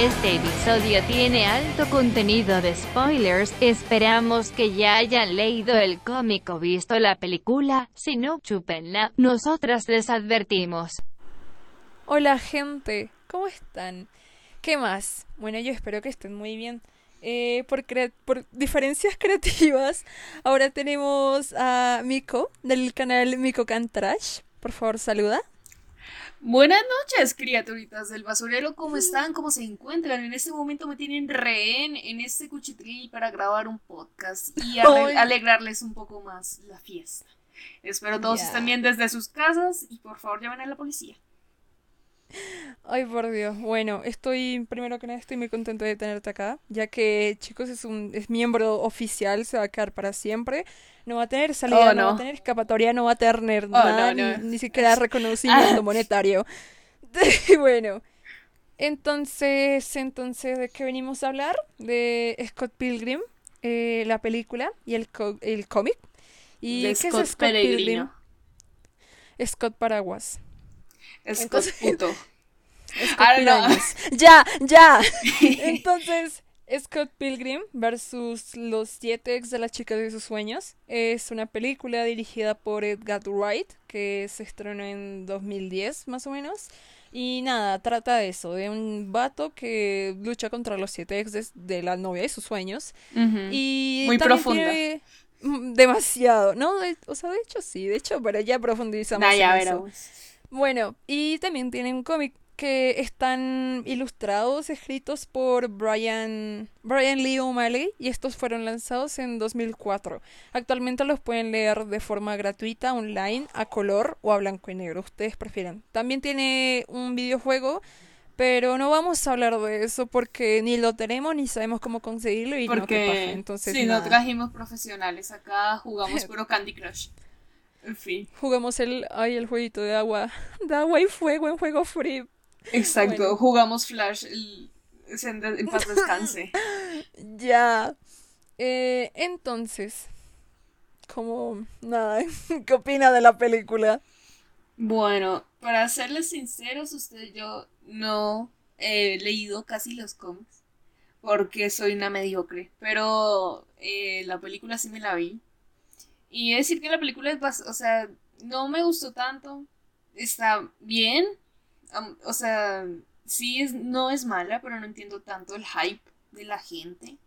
Este episodio tiene alto contenido de spoilers. Esperamos que ya hayan leído el cómic o visto la película. Si no, chupenla. Nosotras les advertimos. Hola gente, ¿cómo están? ¿Qué más? Bueno, yo espero que estén muy bien. Eh, por, por diferencias creativas, ahora tenemos a Miko del canal Miko Cantrash. Por favor, saluda. Buenas noches, criaturitas del basurero. ¿Cómo están? ¿Cómo se encuentran? En este momento me tienen rehén en este cuchitril para grabar un podcast y alegrarles un poco más la fiesta. Espero todos estén bien desde sus casas y por favor llamen a la policía. Ay, por Dios. Bueno, estoy, primero que nada, estoy muy contento de tenerte acá, ya que, chicos, es un es miembro oficial, se va a quedar para siempre. No va a tener salida, oh, no. va a tener escapatoria, no va a tener oh, nada, Ni, siquiera reconocimiento monetario. bueno, entonces, entonces, ¿de qué venimos a hablar? De Scott Pilgrim, eh, la película y el, el cómic. ¿Y qué Scott es Scott Pilgrim? Scott Paraguas. Scott puto. Ya, ya. Entonces, Scott Pilgrim versus Los siete ex de la chica de sus sueños es una película dirigida por Edgar Wright que se estrenó en 2010 más o menos. Y nada, trata de eso, de un vato que lucha contra los siete ex de, la novia de sus sueños. Y Muy profunda. demasiado, ¿no? o sea, de hecho sí, de hecho, pero ya profundizamos en eso. Bueno, y también tiene un cómic que están ilustrados, escritos por Brian, Brian Lee O'Malley y estos fueron lanzados en 2004. Actualmente los pueden leer de forma gratuita online, a color o a blanco y negro, ustedes prefieren. También tiene un videojuego, pero no vamos a hablar de eso porque ni lo tenemos ni sabemos cómo conseguirlo y no Entonces, si no trajimos profesionales, acá jugamos puro Candy Crush. En fin. Jugamos el, ay, el jueguito de agua, de agua y fuego en juego free. Exacto, jugamos Flash el, en paz descanse. ya. Eh, entonces, como nada, ¿qué opina de la película? Bueno, para serles sinceros, usted yo no he leído casi los cómics porque soy una mediocre, pero eh, la película sí me la vi. Y decir que la película es, o sea, no me gustó tanto, está bien, o sea, sí es, no es mala, pero no entiendo tanto el hype de la gente.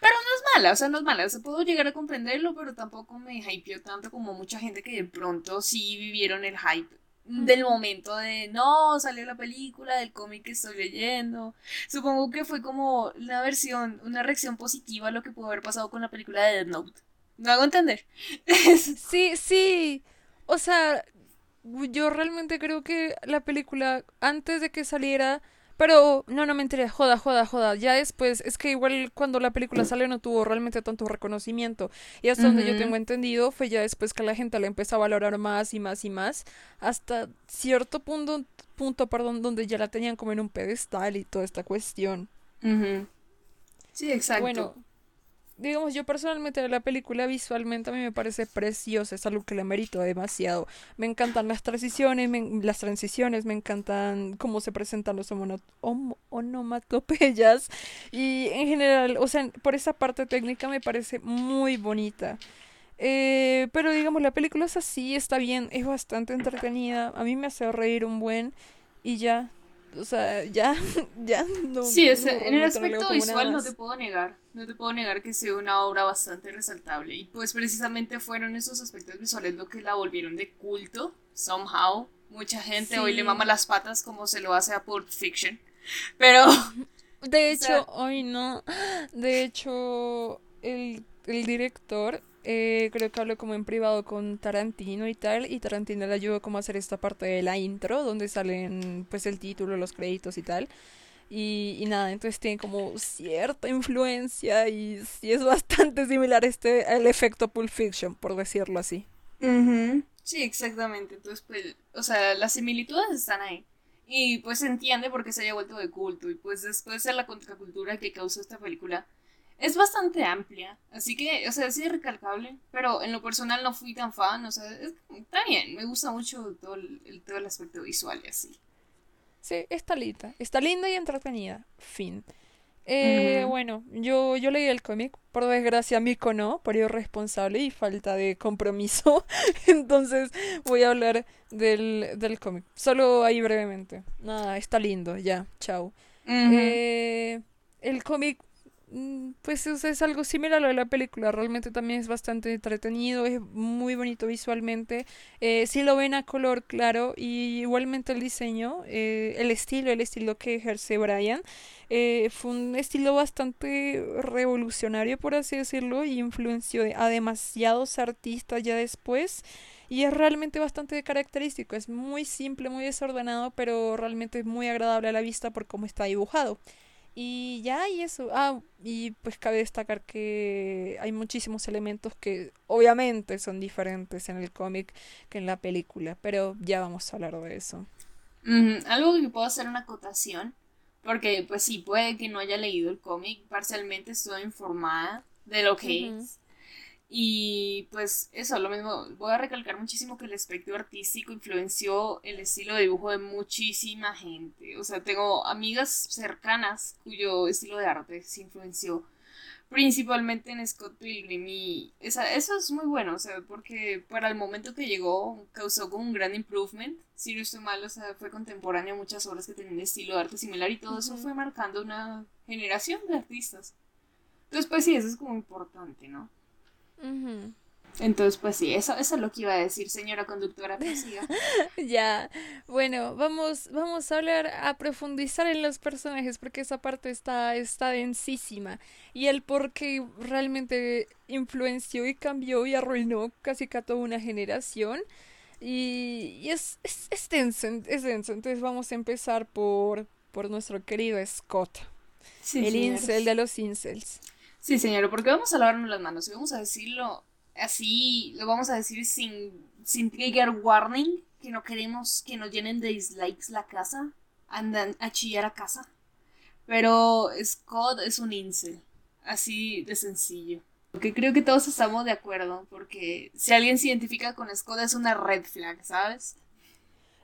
Pero no es mala, o sea, no es mala. O sea, puedo llegar a comprenderlo, pero tampoco me hypeó tanto como mucha gente que de pronto sí vivieron el hype del momento de no, salió la película, del cómic que estoy leyendo. Supongo que fue como una versión, una reacción positiva a lo que pudo haber pasado con la película de Dead Note. ¿No hago entender? sí, sí. O sea, yo realmente creo que la película, antes de que saliera, pero no, no me enteré, joda, joda, joda. Ya después, es que igual cuando la película salió no tuvo realmente tanto reconocimiento. Y hasta donde yo tengo entendido fue ya después que la gente la empezó a valorar más y más y más. Hasta cierto punto, punto perdón, donde ya la tenían como en un pedestal y toda esta cuestión. Sí, exacto. Bueno, digamos, yo personalmente la película visualmente a mí me parece preciosa, es algo que le merito demasiado. Me encantan las transiciones, las transiciones, me encantan cómo se presentan los onomatopeyas y en general, o sea, por esa parte técnica me parece muy bonita. Eh, pero digamos, la película es así, está bien, es bastante entretenida, a mí me hace reír un buen y ya, o sea, ya, ya no. Sí, en el aspecto visual no te puedo negar. No te puedo negar que sea una obra bastante resaltable. Y pues precisamente fueron esos aspectos visuales lo que la volvieron de culto, somehow. Mucha gente hoy le mama las patas como se lo hace a Pulp Fiction. Pero. De hecho, hoy no. De hecho, el, el director eh, creo que habló como en privado con Tarantino y tal, y Tarantino le ayudó como a hacer esta parte de la intro, donde salen pues el título, los créditos y tal. Y, y nada, entonces tiene como cierta influencia y sí es bastante similar este al efecto Pulp Fiction, por decirlo así. Sí, exactamente. Entonces, pues, o sea, las similitudes están ahí. Y pues se entiende por qué se haya vuelto de culto. Y pues después de la contracultura que causó esta película, es bastante amplia, así que, o sea, sí es recalcable, pero en lo personal no fui tan fan, o sea, está bien, me gusta mucho todo el, todo el aspecto visual y así. Sí, está linda. Está linda y entretenida. Fin. Eh, Bueno, yo, yo leí el cómic, por desgracia Mico no, por irresponsable y falta de compromiso. Entonces voy a hablar del, del cómic. Solo ahí brevemente. Nada, está lindo, ya, chao. eh, el cómic Mm, pues es, algo similar a lo de la película, realmente también es bastante entretenido, es muy bonito visualmente, eh, si lo ven a color claro y igualmente el diseño, eh, el estilo, el estilo que ejerce Brian, eh, fue un estilo bastante revolucionario por así decirlo y influenció a demasiados artistas ya después. Y es realmente bastante característico, es muy simple, muy desordenado, pero realmente es muy agradable a la vista por cómo está dibujado. Y ya, y eso. Ah, y pues cabe destacar que hay muchísimos elementos que obviamente son diferentes en el cómic que en la película, pero ya vamos a hablar de eso. Algo que puedo hacer una acotación, porque pues sí, puede que no haya leído el cómic, parcialmente estoy informada de lo que es. Y pues eso, lo mismo, voy a recalcar muchísimo que el aspecto artístico influenció el estilo de dibujo de muchísima gente. O sea, tengo amigas cercanas cuyo estilo de arte se influenció principalmente en Scott Pilgrim y esa, eso es muy bueno, o sea, porque para el momento que llegó causó como un gran improvement. Si no estoy mal, o sea, fue contemporáneo a muchas obras que tenían estilo de arte similar y todo eso fue marcando una generación de artistas. Entonces, pues sí, eso es como importante, ¿no? Entonces, pues sí, eso, eso es lo que iba a decir, señora conductora, ya, bueno, vamos, vamos a hablar, a profundizar en los personajes, porque esa parte está, está densísima. Y el por qué realmente influenció y cambió y arruinó casi que a toda una generación. Y, es, es, denso, es denso. Entonces vamos a empezar por, por nuestro querido Scott. el incel de los incels. Sí, señor, porque vamos a lavarnos las manos y vamos a decirlo así, lo vamos a decir sin, sin trigger warning, que no queremos que nos llenen de dislikes la casa, andan a chillar a casa. Pero Scott es un incel, así de sencillo. Porque creo que todos estamos de acuerdo, porque si alguien se identifica con Scott es una red flag, ¿sabes?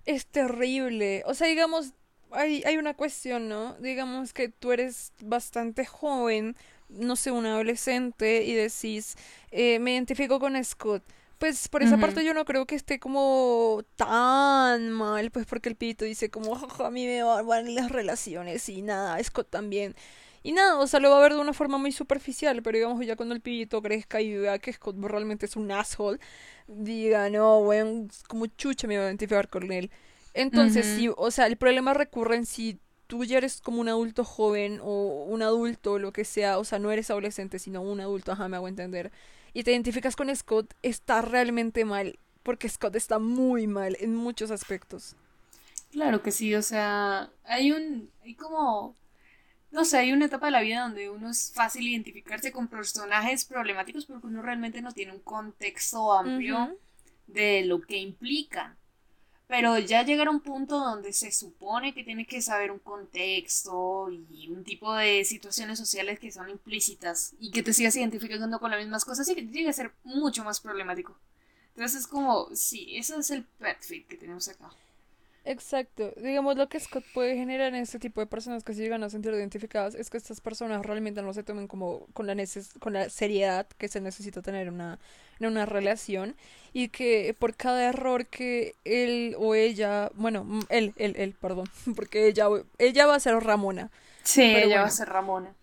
Es terrible. O sea, digamos, hay, hay una cuestión, ¿no? Digamos que tú eres bastante joven, no sé, un adolescente y decís, eh, me identifico con Scott. Pues por esa parte yo no creo que esté como tan mal, pues porque el pito dice como, a mí me van las relaciones y nada, Scott también. Y nada, o sea, lo va a ver de una forma muy superficial, pero digamos ya cuando el pibito crezca y vea que Scott realmente es un asshole, diga, no, bueno, como chucha me voy a identificar con él. Entonces, sí, o sea, el problema recurre en si tú ya eres como un adulto joven o un adulto, lo que sea, o sea, no eres adolescente, sino un adulto, ajá, me hago entender, y te identificas con Scott, está realmente mal, porque Scott está muy mal en muchos aspectos. Claro que sí, o sea, hay un, hay como, no sé, hay una etapa de la vida donde uno es fácil identificarse con personajes problemáticos porque uno realmente no tiene un contexto amplio de lo que implican pero ya llegar a un punto donde se supone que tiene que saber un contexto y un tipo de situaciones sociales que son implícitas y que te sigas identificando con las mismas cosas y que llega a ser mucho más problemático. Entonces es como, sí, ese es el pet fit que tenemos acá. Exacto. Digamos, lo que Scott puede generar en este tipo de personas que se llegan a sentir identificadas es que estas personas realmente no se tomen como con la, con la seriedad que se necesita tener una, en una relación y que por cada error que él o ella, bueno, él, él, él, perdón, porque ella, ella va a ser Ramona. Sí, ella va a ser Ramona.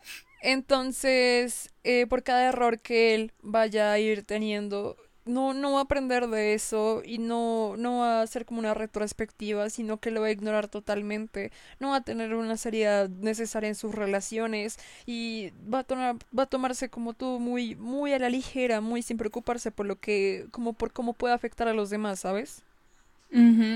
Entonces, eh, por cada error que él vaya a ir teniendo, no, no va a aprender de eso y no, no va a hacer como una retrospectiva, sino que lo va a ignorar totalmente. No va a tener una seriedad necesaria en sus relaciones y va a, tomar, va a tomarse como todo muy, muy a la ligera, muy sin preocuparse por lo que, como por cómo puede afectar a los demás, ¿sabes?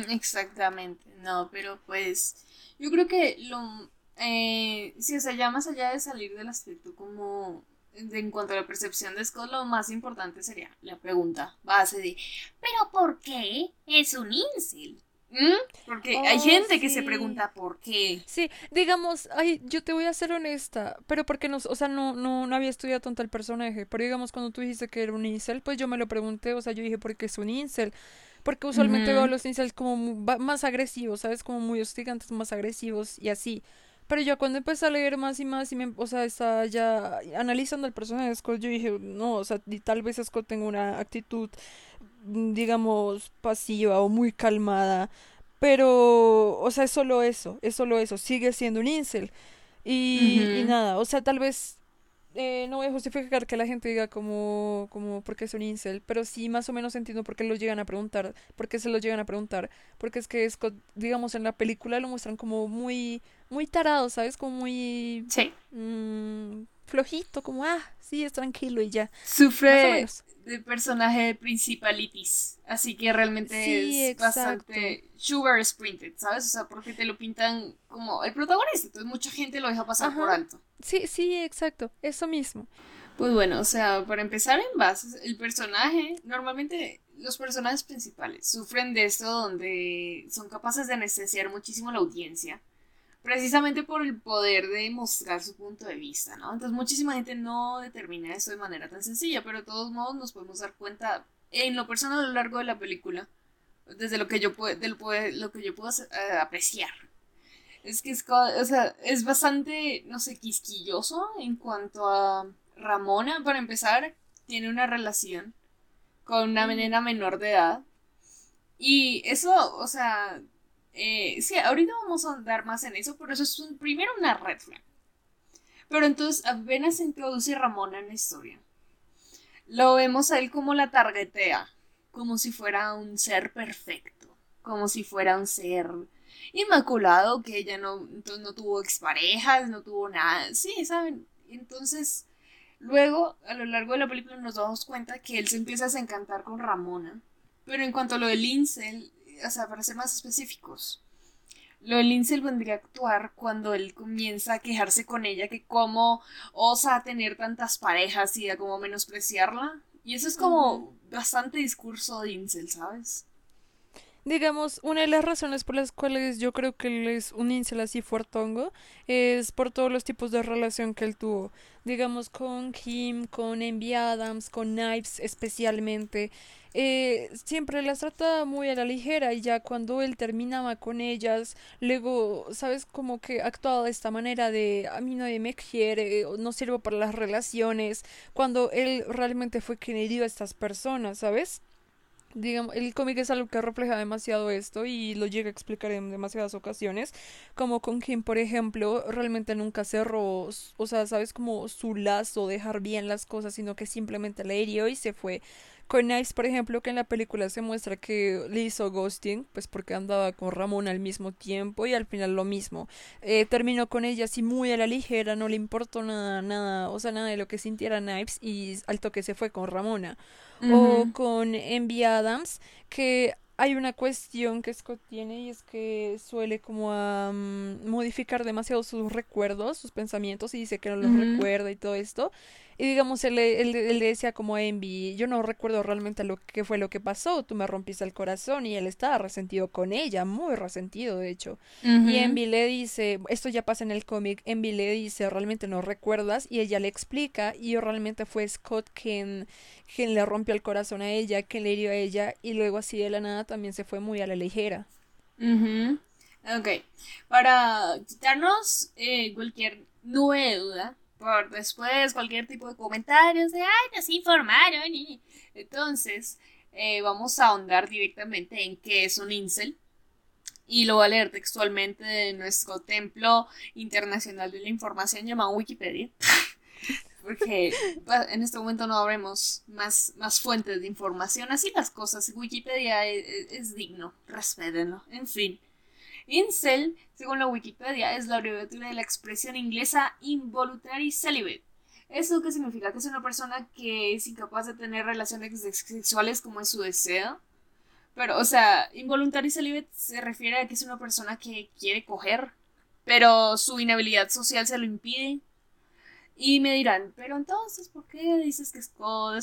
exactamente, no, pero pues yo creo que lo, eh, si o sea, ya más allá de salir del aspecto como en cuanto a la percepción de Scott, lo más importante sería la pregunta base de ¿pero por qué es un incel? ¿Mm? Porque hay oh, gente que se pregunta por qué. Sí, digamos, ay, yo te voy a ser honesta, pero porque no, o sea, no, no, no había estudiado tanto el personaje, pero digamos, cuando tú dijiste que era un incel, pues yo me lo pregunté, o sea, yo dije, ¿por qué es un incel? Porque usualmente veo a los incels como más agresivos, ¿sabes? Como muy hostigantes, más agresivos y así. Pero yo cuando empecé a leer más y más y me, o sea, estaba ya analizando el personaje de Scott, yo dije, no, o sea, tal vez Scott tenga una actitud, mm, digamos, pasiva o muy calmada. Pero, o sea, es solo eso, es solo eso, sigue siendo un incel. Y, y nada, o sea, tal vez eh, no voy a justificar que la gente diga como, como porque es un incel, pero sí más o menos entiendo por qué lo llegan a preguntar, por qué se lo llegan a preguntar, porque es que Scott, digamos en la película lo muestran como muy, muy tarado, ¿sabes? Como muy sí. Mm, flojito, como ah, sí es tranquilo y ya. Sufre de personaje principalitis, así que realmente es bastante sugar sprinted, ¿sabes? O sea, porque te lo pintan como el protagonista, entonces mucha gente lo deja pasar por alto. Sí, sí, exacto, eso mismo. Pues bueno, o sea, para empezar en base, el personaje, normalmente los personajes principales sufren de esto donde son capaces de anestesiar muchísimo la audiencia, precisamente por el poder de mostrar su punto de vista, ¿no? Entonces muchísima gente no determina eso de manera tan sencilla, pero de todos modos nos podemos dar cuenta en lo personal a lo largo de la película, desde lo que yo, puedo, lo que yo puedo eh, apreciar, es que es, o sea, es bastante, no sé, quisquilloso en cuanto a Ramona, para empezar, tiene una relación con una nena menor de edad. Y eso, o sea, eh, sí, ahorita vamos a andar más en eso, pero eso es primero una red flag. Pero entonces apenas se introduce Ramona en la historia. Lo vemos a él como la targetea, como si fuera un ser perfecto, como si fuera un ser inmaculado, que ella no, no tuvo exparejas, no tuvo nada. Sí, ¿saben? Entonces, luego, a lo largo de la película nos damos cuenta que él se empieza a desencantar con Ramona. Pero en cuanto a lo del incel, o sea, para ser más específicos, lo del incel vendría a actuar cuando él comienza a quejarse con ella que cómo osa tener tantas parejas y a cómo menospreciarla. Y eso es como bastante discurso de incel, ¿sabes? Digamos, una de las razones por las cuales yo creo que él es un incel así fuertongo es por todos los tipos de relación que él tuvo. Digamos, con Kim, con Envy Adams, con Knives especialmente. Eh, siempre las trataba muy a la ligera y ya cuando él terminaba con ellas, luego, ¿sabes? Como que actuaba de esta manera de a mí nadie me quiere, no sirvo para las relaciones, cuando él realmente fue quien hirió a estas personas, ¿sabes? Digamos, el cómic es algo que refleja demasiado esto y lo llega a explicar en demasiadas ocasiones, como con quien, por ejemplo, realmente nunca cerró, o sea, sabes, como su lazo, dejar bien las cosas, sino que simplemente le hirió y se fue. Con Nice, por ejemplo, que en la película se muestra que le hizo ghosting, pues porque andaba con Ramón al mismo tiempo y al final lo mismo. Eh, terminó con ella así muy a la ligera, no le importó nada, nada, o sea, nada de lo que sintiera Knives y al toque se fue con Ramona o con Envy Adams, que hay una cuestión que Scott tiene y es que suele como a modificar demasiado sus recuerdos, sus pensamientos y dice que no los recuerda y todo esto. Y digamos, él, él, le decía como a Envy, yo no recuerdo realmente lo que fue lo que pasó, tú me rompiste el corazón y él estaba resentido con ella, muy resentido de hecho. Y Envy le dice, esto ya pasa en el cómic, Envy le dice, realmente no recuerdas y ella le explica y realmente fue Scott quien, quien le rompió el corazón a ella, quien le hirió a ella y luego así de la nada también se fue muy a la ligera. Ok, para quitarnos eh, cualquier nube de duda, por después cualquier tipo de comentarios de, ay, nos informaron. Y... Entonces, eh, vamos a ahondar directamente en qué es un incel. Y lo voy a leer textualmente de nuestro templo internacional de la información llamado Wikipedia. Porque en este momento no habremos más, más fuentes de información. Así las cosas. Wikipedia es, es digno. Respétenlo. En fin. Incel, según la Wikipedia, es la abreviatura de la expresión inglesa involuntary celibate. ¿Eso qué significa? Que es una persona que es incapaz de tener relaciones sexuales como es su deseo. Pero, o sea, involuntary celibate se refiere a que es una persona que quiere coger, pero su inhabilidad social se lo impide. Y me dirán, pero entonces, ¿por qué dices que es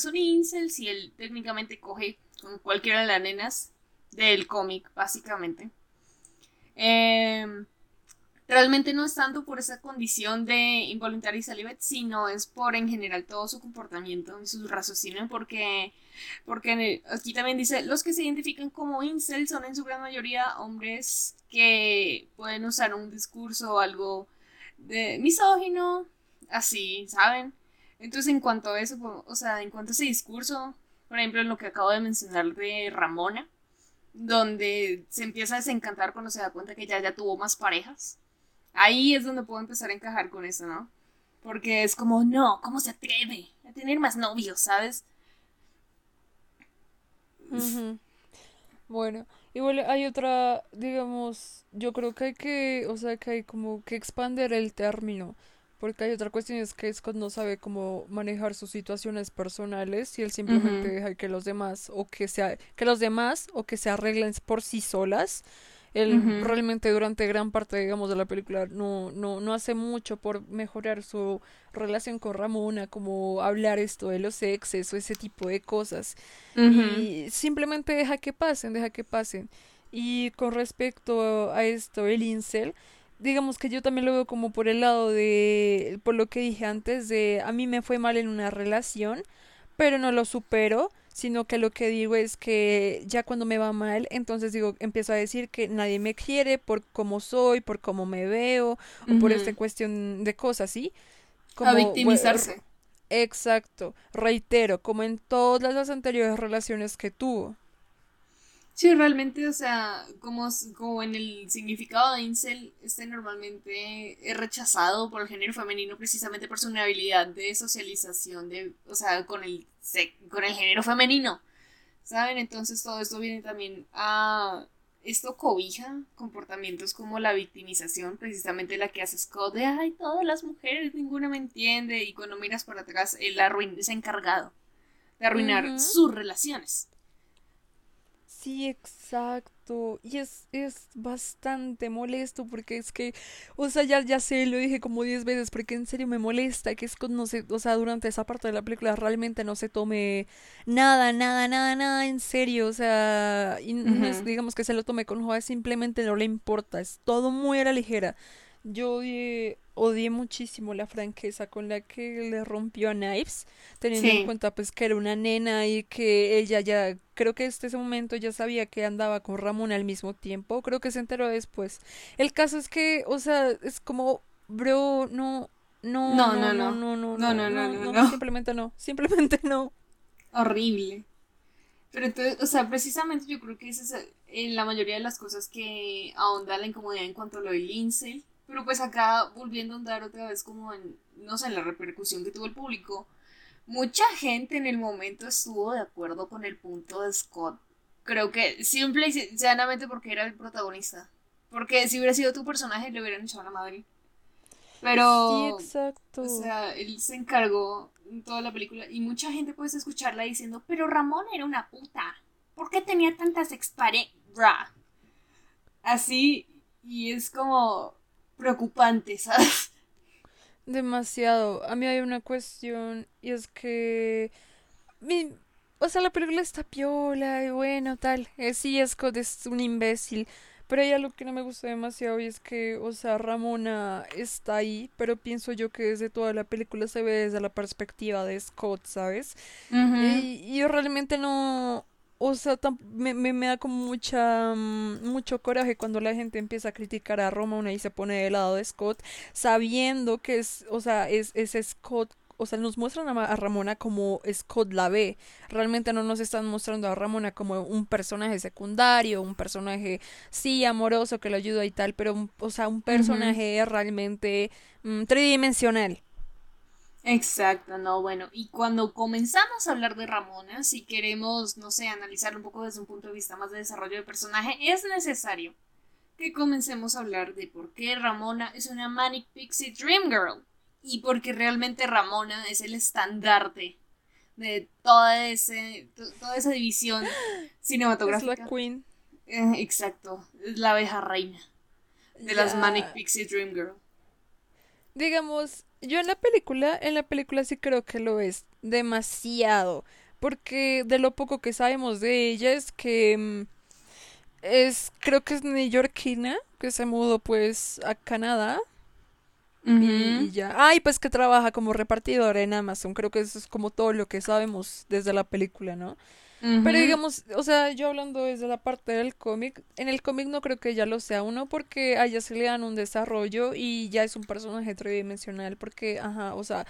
un incel si él técnicamente coge con cualquiera de las nenas del cómic, básicamente? Em, realmente no es tanto por esa condición de involuntario celibate, sino es por en general todo su comportamiento y su raciocinio, porque, porque aquí también dice, los que se identifican como incel son en su gran mayoría hombres que pueden usar un discurso algo de misógino, así, ¿saben? Entonces, en cuanto a eso, o sea, en cuanto a ese discurso, por ejemplo, en lo que acabo de mencionar de Ramona, donde se empieza a desencantar cuando se da cuenta que ya, ya tuvo más parejas, ahí es donde puedo empezar a encajar con eso, ¿no? Porque es como, no, ¿cómo se atreve a tener más novios, sabes? Bueno, igual hay otra, digamos, yo creo que hay que, o sea, que hay como que expander el término. Porque hay otra cuestión, es que Scott no sabe cómo manejar sus situaciones personales y él simplemente deja que los demás o que sea que los demás o que se arreglen por sí solas. Él realmente durante gran parte, digamos, de la película no, no, no hace mucho por mejorar su relación con Ramona, como hablar esto de los exes o ese tipo de cosas. Y simplemente deja que pasen, deja que pasen. Y con respecto a esto, el incel, digamos que yo también lo veo como por el lado de, por lo que dije antes, de a mí me fue mal en una relación, pero no lo supero, sino que lo que digo es que ya cuando me va mal, entonces digo, empiezo a decir que nadie me quiere por cómo soy, por cómo me veo, o por esta cuestión de cosas, ¿sí? Como, a victimizarse. exacto, reitero, como en todas las anteriores relaciones que tuvo. Sí, realmente, o sea, como, como en el significado de incel, este normalmente es rechazado por el género femenino precisamente por su inhabilidad de socialización, de, o sea, con el, con el género femenino, ¿saben? Entonces todo esto viene también a... Esto cobija comportamientos como la victimización, precisamente la que hace Scott de, ay, todas las mujeres, ninguna me entiende, y cuando miras para atrás, él es encargado de arruinar sus relaciones. Sí, exacto. Y es, es bastante molesto porque es que, o sea, ya, ya sé, lo dije como diez veces, porque en serio me molesta que es no sé, o sea, durante esa parte de la película realmente no se tome nada, nada, nada, nada en serio, o sea, y no es, digamos que se lo tome con joda, simplemente no le importa, es todo muy a la ligera. Yo odié, muchísimo la franqueza con la que le rompió a Knives, teniendo en cuenta pues que era una nena y que ella ya, creo que hasta ese momento ya sabía que andaba con Ramón al mismo tiempo, creo que se enteró después. El caso es que, o sea, es como, bro, no, no, no, no, no, no, no, no, no, no, no, simplemente no, simplemente no. Horrible. Pero entonces, o sea, precisamente yo creo que esa es eh, la mayoría de las cosas que ahonda la incomodidad en cuanto a lo del Lindsay pero pues acá, volviendo a andar otra vez como en, no sé, en la repercusión que tuvo el público, mucha gente en el momento estuvo de acuerdo con el punto de Scott. Creo que simple y sencillamente porque era el protagonista. Porque si hubiera sido tu personaje, le hubieran echado a la madre. Pero. Sí, exacto. O sea, él se encargó en toda la película. Y mucha gente puede escucharla diciendo: Pero Ramón era una puta. ¿Por qué tenía tantas expare. Así. Y es como preocupante, ¿sabes? Demasiado. A mí hay una cuestión y es que... Mi... O sea, la película está piola y bueno, tal. Eh, sí, Scott es un imbécil. Pero hay algo que no me gusta demasiado y es que, o sea, Ramona está ahí, pero pienso yo que desde toda la película se ve desde la perspectiva de Scott, ¿sabes? y, y, yo realmente no, o sea, me, me, da como mucha mm, mucho coraje cuando la gente empieza a criticar a Roma y se pone del lado de Scott, sabiendo que es, o sea, es, es Scott o sea, nos muestran a, Ramona como Scott la ve. Realmente no nos están mostrando a Ramona como un personaje secundario, un personaje, sí, amoroso que lo ayuda y tal, pero, o sea, un personaje realmente mm, tridimensional. Exacto, no, bueno, y cuando comenzamos a hablar de Ramona, si queremos, no sé, analizar un poco desde un punto de vista más de desarrollo de personaje, es necesario que comencemos a hablar de por qué Ramona es una Manic Pixie Dream Girl y porque realmente Ramona es el estandarte de toda, ese, toda esa división cinematográfica. Es la queen. Eh, exacto, es la abeja reina de las Manic Pixie Dream Girl. Digamos, yo en la película, en la película sí creo que lo es demasiado. Porque de lo poco que sabemos de ella es que... Mm, es, creo que es neoyorquina, que se mudó pues a Canadá. y, ya. Ay, pues que trabaja como repartidora en Amazon. Creo que eso es como todo lo que sabemos desde la película, ¿no? Pero digamos, o sea, yo hablando desde la parte del cómic, en el cómic no creo que ya lo sea uno porque a ella se le dan un desarrollo y ya es un personaje tridimensional porque, ajá, o sea,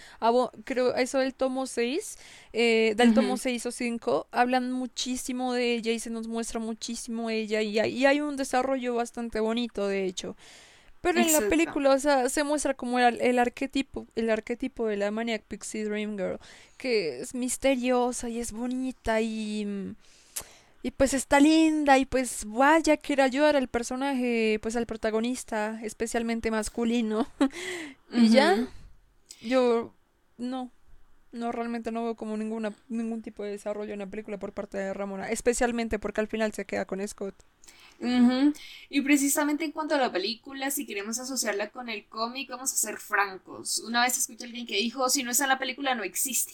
creo eso del tomo 6, eh, del tomo 6 o 5, hablan muchísimo de ella y se nos muestra muchísimo ella y y hay un desarrollo bastante bonito, de hecho. Pero en la película, o sea, se muestra como el, el, arquetipo, el arquetipo de la Maniac Pixie Dream Girl, que es misteriosa y es bonita y y pues está linda y pues vaya quiere ayudar al personaje, pues al protagonista, especialmente masculino. y ya yo no no realmente no veo como ninguna ningún tipo de desarrollo en la película por parte de Ramona, especialmente porque al final se queda con Scott. Y precisamente en cuanto a la película, si queremos asociarla con el cómic, vamos a ser francos. Una vez escuché a alguien que dijo, si no está en la película, no existe.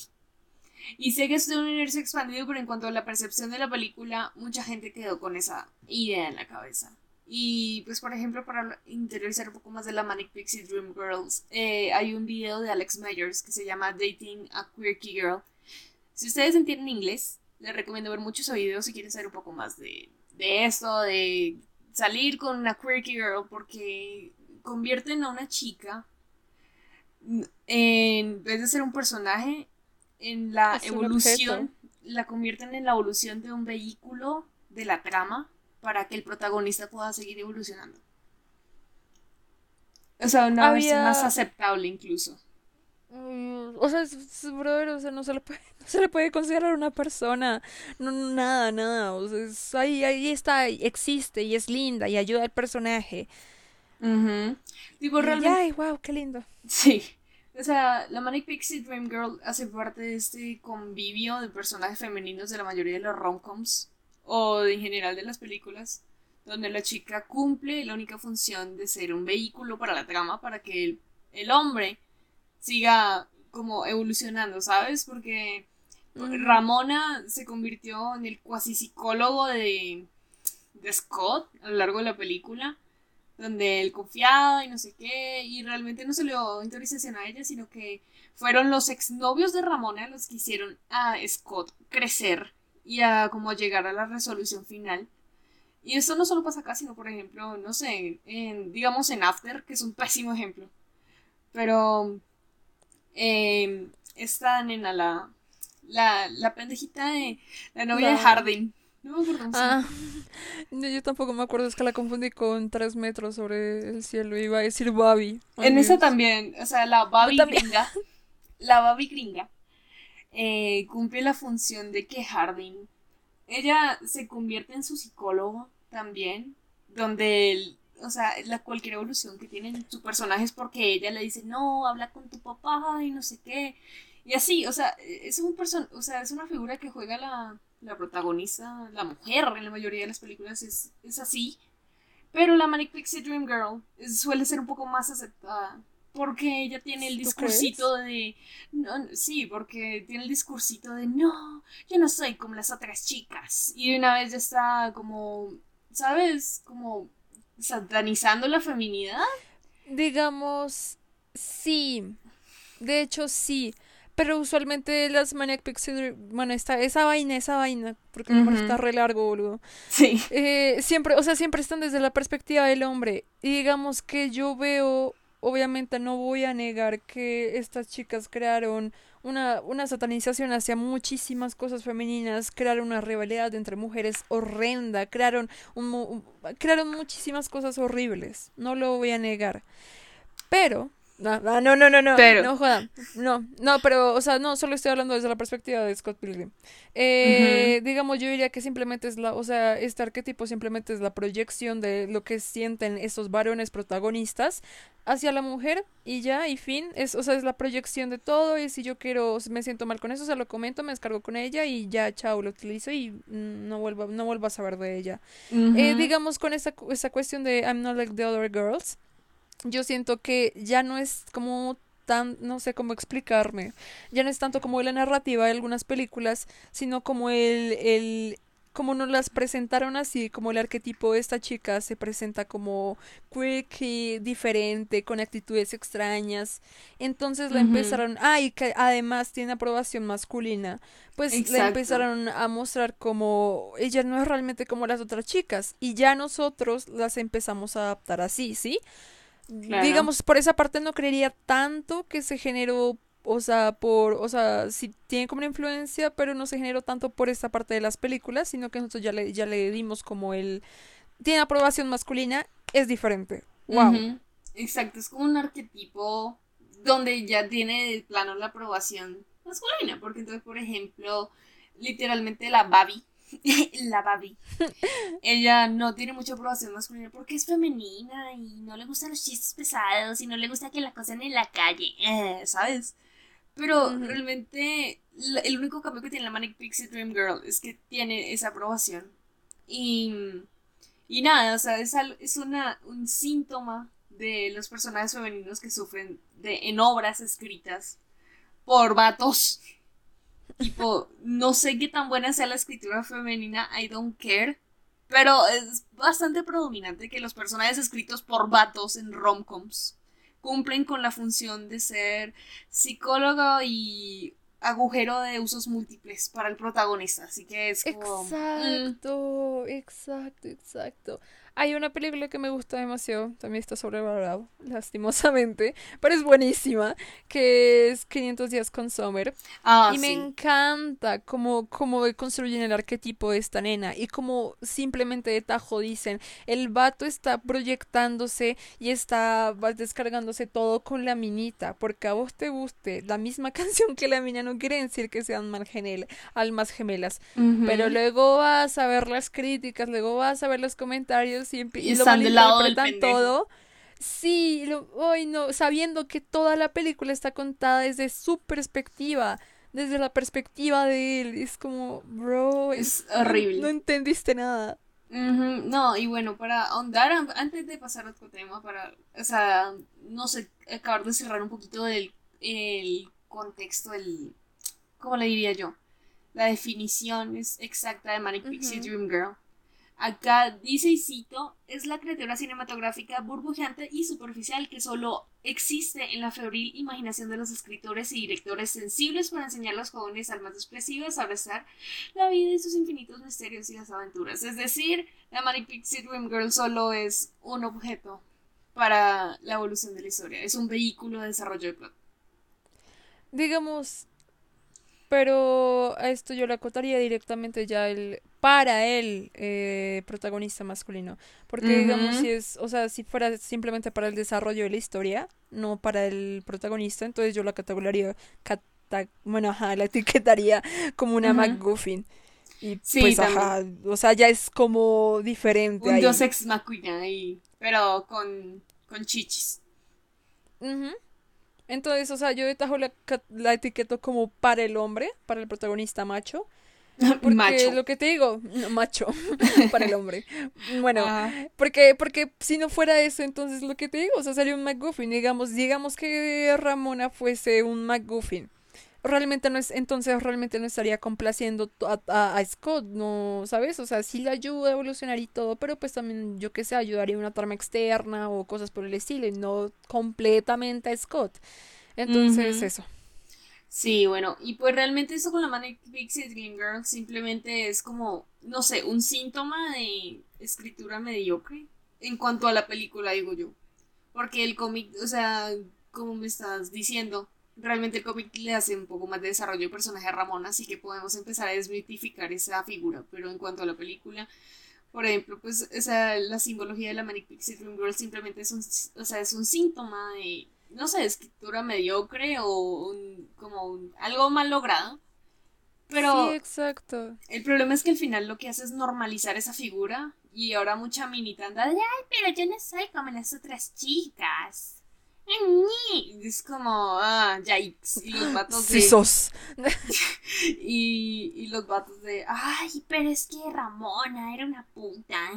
Y sé que es de un universo expandido, pero en cuanto a la percepción de la película, mucha gente quedó con esa idea en la cabeza. Y pues por ejemplo, para interiorizar un poco más de la Manic Pixie Dream Girls, eh, hay un video de Alex Myers que se llama Dating a Quirky Girl. Si ustedes entienden inglés, les recomiendo ver muchos videos si quieren saber un poco más de, de esto, de salir con una quirky girl, porque convierten a una chica en vez de ser un personaje en la evolución la convierten en la evolución de un vehículo de la trama para que el protagonista pueda seguir evolucionando. O sea una vez más aceptable incluso o sea, brother, o sea, no se le puede, no se le puede considerar una persona, no, nada, nada, o sea, ahí, ahí está, existe y es linda y ayuda al personaje. Tipo, realmente... Ay, wow, qué lindo. Sí, o sea, la Manic Pixie Dream Girl hace parte de este convivio de personajes femeninos de la mayoría de los romcoms o en general de las películas, donde la chica cumple la única función de ser un vehículo para la trama, para que el, el hombre siga como evolucionando, ¿sabes? Porque Ramona se convirtió en el cuasi psicólogo de, de Scott a lo largo de la película, donde él confiaba y no sé qué, y realmente no se le dio autorización a ella, sino que fueron los exnovios de Ramona los que hicieron a Scott crecer y a como llegar a la resolución final. Y esto no solo pasa acá, sino por ejemplo, no sé, en, digamos en After, que es un pésimo ejemplo. Pero eh, esta nena, la, la, la pendejita de la novia de Harding. No me acuerdo ah, yo tampoco me acuerdo, es que la confundí con tres metros sobre el cielo. Iba a decir Babi. en esa también, o sea, la Babi gringa. La Babi gringa. Eh, cumple la función de que Harding. Ella se convierte en su psicólogo también. Donde el, o sea, la, cualquier evolución que tiene su personaje es porque ella le dice, no, habla con tu papá y no sé qué. Y así, o sea, es un person o sea, es una figura que juega la, la protagonista, la mujer en la mayoría de las películas es, es así. Pero la Manic Pixie Dream Girl suele ser un poco más aceptada. Porque ella tiene el discursito de. No, sí, porque tiene el discursito de no, yo no soy como las otras chicas. Y una vez ya está como. ¿Sabes? Como satanizando la feminidad? Digamos, sí. De hecho, sí. Pero usualmente las Maniac Pixie bueno, esta, esa vaina, esa vaina, porque me está re largo, boludo. Sí. Eh, siempre, o sea, siempre están desde la perspectiva del hombre. Y digamos que yo veo, obviamente no voy a negar que estas chicas crearon una, una satanización hacia muchísimas cosas femeninas, crearon una rivalidad entre mujeres horrenda, crearon, un, crearon muchísimas cosas horribles, no lo voy a negar. Pero no, no, no, no, no, pero... no jodan. No, no, pero, o sea, no, solo estoy hablando desde la perspectiva de Scott Pilgrim. Eh, Digamos, yo diría que simplemente es la, o sea, este arquetipo simplemente es la proyección de lo que sienten esos varones protagonistas hacia la mujer y ya, y fin, es, o sea, es la proyección de todo y si yo quiero, me siento mal con eso, se lo comento, me descargo con ella y ya, chao, lo utilizo y no vuelvo, no vuelvo a saber de ella. eh, digamos, con esa, esa cuestión de I'm not like the other girls yo siento que ya no es como tan, no sé cómo explicarme, ya no es tanto como la narrativa de algunas películas, sino como el, el, como nos las presentaron así, como el arquetipo de esta chica se presenta como quirky, diferente, con actitudes extrañas. Entonces la empezaron, ah, y que además tiene aprobación masculina, pues la empezaron a mostrar como ella no es realmente como las otras chicas. Y ya nosotros las empezamos a adaptar así, ¿sí? Digamos, por esa parte no creería tanto que se generó o sea, por, o sea, sí tiene como una influencia, pero no se generó tanto por esta parte de las películas, sino que nosotros ya le, ya le dimos como el, tiene aprobación masculina, es diferente. Wow. Exacto, es como un arquetipo donde ya tiene de plano la aprobación masculina, porque entonces, por ejemplo, literalmente la Babi, la Babi, ella no tiene mucha aprobación masculina porque es femenina y no le gustan los chistes pesados y no le gusta que la cosen en la calle, eh, ¿sabes? Pero realmente el único cambio que tiene la Manic Pixie Dream Girl es que tiene esa aprobación. Y, y nada, o sea, es, es una, un síntoma de los personajes femeninos que sufren de, en obras escritas por vatos. Tipo, no sé qué tan buena sea la escritura femenina, I don't care. Pero es bastante predominante que los personajes escritos por vatos en romcoms cumplen con la función de ser psicólogo y agujero de usos múltiples para el protagonista. Así que es como. Mm. Exacto, exacto, exacto. Hay una película que me gusta demasiado, también está sobrevalorado, lastimosamente, pero es buenísima, que es 500 días con Summer. Ah, y me encanta cómo, cómo construyen el arquetipo de esta nena y cómo simplemente de tajo dicen, el vato está proyectándose y está descargándose todo con la minita, porque a vos te guste la misma canción que la mina no quiere decir que sean almas gemelas, pero luego vas a ver las críticas, luego vas a ver los comentarios y, lo malinterpretan todo. Sí, lo, hoy no, sabiendo que toda la película está contada desde su perspectiva, desde la perspectiva de él. Es como, bro, es, horrible. No, entendiste nada. No, y bueno, para ahondar, antes de pasar a otro tema, para, o sea, no sé, acabar de cerrar un poquito del el contexto, el, ¿cómo le diría yo? La definición es exacta de Manic Pixie Dream Girl. Acá dice y cito, es la criatura cinematográfica burbujeante y superficial que solo existe en la febril imaginación de los escritores y directores sensibles para enseñar a los jóvenes almas expresivas a abrazar la vida y sus infinitos misterios y las aventuras. Es decir, la Manic Pixie Dream Girl solo es un objeto para la evolución de la historia, es un vehículo de desarrollo de plot. Digamos, pero a esto yo le acotaría directamente ya el para el eh, protagonista masculino. Porque, digamos, si es, o sea, si fuera simplemente para el desarrollo de la historia, no para el protagonista, entonces yo la categorizaría, bueno, ajá, la etiquetaría como una McGuffin. Y pues, ajá, o sea, ya es como diferente. Un dios ex machina ahí, pero con, con chichis. Entonces, o sea, yo de tajo la, la etiqueto como para el hombre, para el protagonista macho. Porque macho. lo que te digo, macho, para el hombre. Bueno, porque, porque si no fuera eso, entonces lo que te digo, o sea, sería un McGuffin. Digamos, digamos que Ramona fuese un McGuffin. Realmente no es, entonces realmente no estaría complaciendo a, a, Scott, no, ¿sabes? O sea, sí le ayuda a evolucionar y todo, pero pues también, yo que sé, ayudaría una trama externa o cosas por el estilo, y no completamente a Scott. Entonces, eso. Sí, bueno, y pues realmente eso con la Manic Pixie Dream Girl simplemente es como, no sé, un síntoma de escritura mediocre en cuanto a la película, digo yo. Porque el cómic, o sea, como me estás diciendo, realmente el cómic le hace un poco más de desarrollo de personaje a Ramón, así que podemos empezar a desmitificar esa figura. Pero en cuanto a la película, por ejemplo, pues esa, la simbología de la Manic Pixie Dream Girl simplemente es un, o sea, es un síntoma de no sé, escritura mediocre o un, como algo mal logrado. Pero sí, exacto. El problema es que al final lo que hace es normalizar esa figura y ahora mucha minita anda de, ay, pero yo no soy como las otras chicas. Es como, ah, yikes. Y los vatos de. Sí sos. y, y los vatos de, ay, pero es que Ramona era una puta.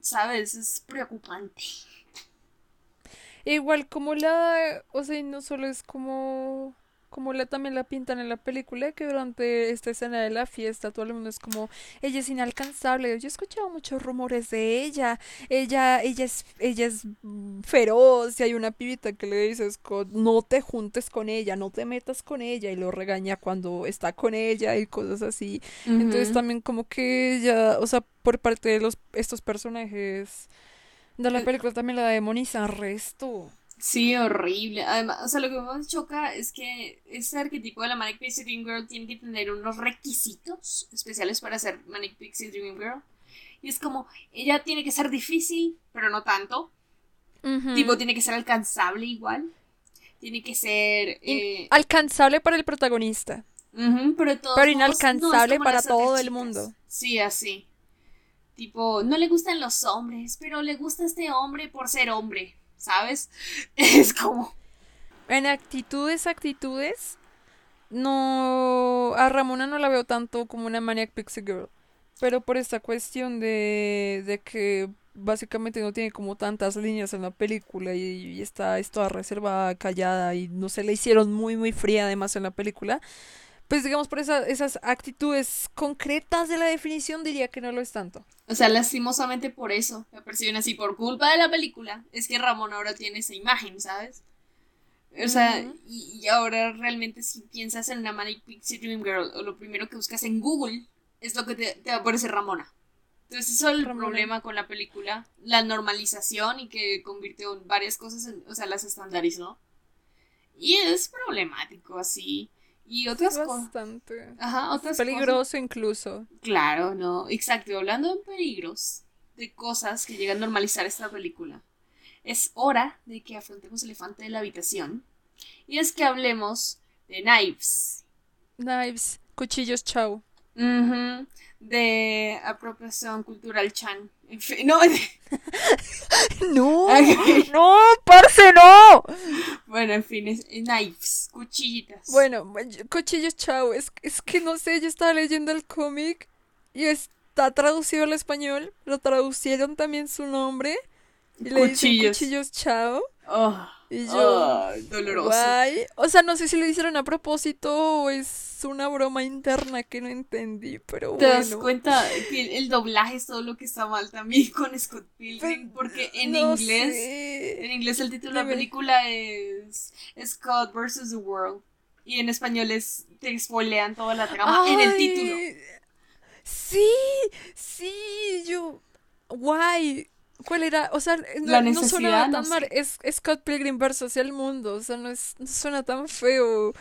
¿Sabes? Es preocupante. Igual como la, o sea, no solo es como como la, también la pintan en la película, que durante esta escena de la fiesta todo el mundo es como, ella es inalcanzable, yo he escuchado muchos rumores de ella, ella, ella es, ella es feroz, y hay una pibita que le dice, no te juntes con ella, no te metas con ella, y lo regaña cuando está con ella y cosas así. Entonces también como que ella, o sea, por parte de los, estos personajes de la eh, película también la demoniza resto. Sí, horrible. Además, o sea, lo que más choca es que ese arquetipo de la Manic Pixie Dream Girl tiene que tener unos requisitos especiales para ser Manic Pixie Dream Girl. Y es como, ella tiene que ser difícil, pero no tanto. Tipo, tiene que ser alcanzable igual. Tiene que ser... Eh, alcanzable para el protagonista. pero, pero inalcanzable para todo el mundo. Sí, así. Tipo, no le gustan los hombres, pero le gusta este hombre por ser hombre, ¿sabes? Es como... En actitudes, actitudes, no... A Ramona no la veo tanto como una Maniac Pixie Girl. Pero por esta cuestión de, de que básicamente no tiene como tantas líneas en la película y, y está, está reservada, callada y no se le hicieron muy muy fría además en la película pues digamos por esas actitudes concretas de la definición diría que no lo es tanto. O sea, lastimosamente por eso me perciben así, por culpa de la película, es que Ramón ahora tiene esa imagen, ¿sabes? O sea, y, ahora realmente si piensas en una Manic Pixie Dream Girl, o lo primero que buscas en Google es lo que te, va a aparecer Ramona. Entonces eso es el problema con la película, la normalización y que convirtió varias cosas, en, o sea, las estandarizó. Y es problemático así. Y otras cosas. Bastante. Ajá, otras Peligroso incluso. Claro, no. Exacto. Hablando de peligros, de cosas que llegan a normalizar esta película, es hora de que afrontemos el elefante de la habitación. Y es que hablemos de knives. Knives, cuchillos, chau. De apropiación cultural chan. no. no, no, parce, no. Bueno, en fin, es, knives, cuchillitas. Bueno, cuchillos, chao. Es, es que no sé, yo estaba leyendo el cómic y está traducido al español. Lo traducieron también su nombre. Y le dicen cuchillos, chao. Oh, y yo, doloroso. O sea, no sé si lo hicieron a propósito o es una broma interna que no entendí, pero ¿Te das cuenta que el, doblaje es todo lo que está mal también con Scott Pilgrim? Porque en inglés, en inglés el título de la película es Scott vs. the World. Y en español es, te spoilean toda la trama en el título. Sí, sí, yo... Guay, ¿Cuál era? O sea, no, no suena tan mal. Es, Scott Pilgrim versus el mundo. O sea, no, es, no suena tan feo.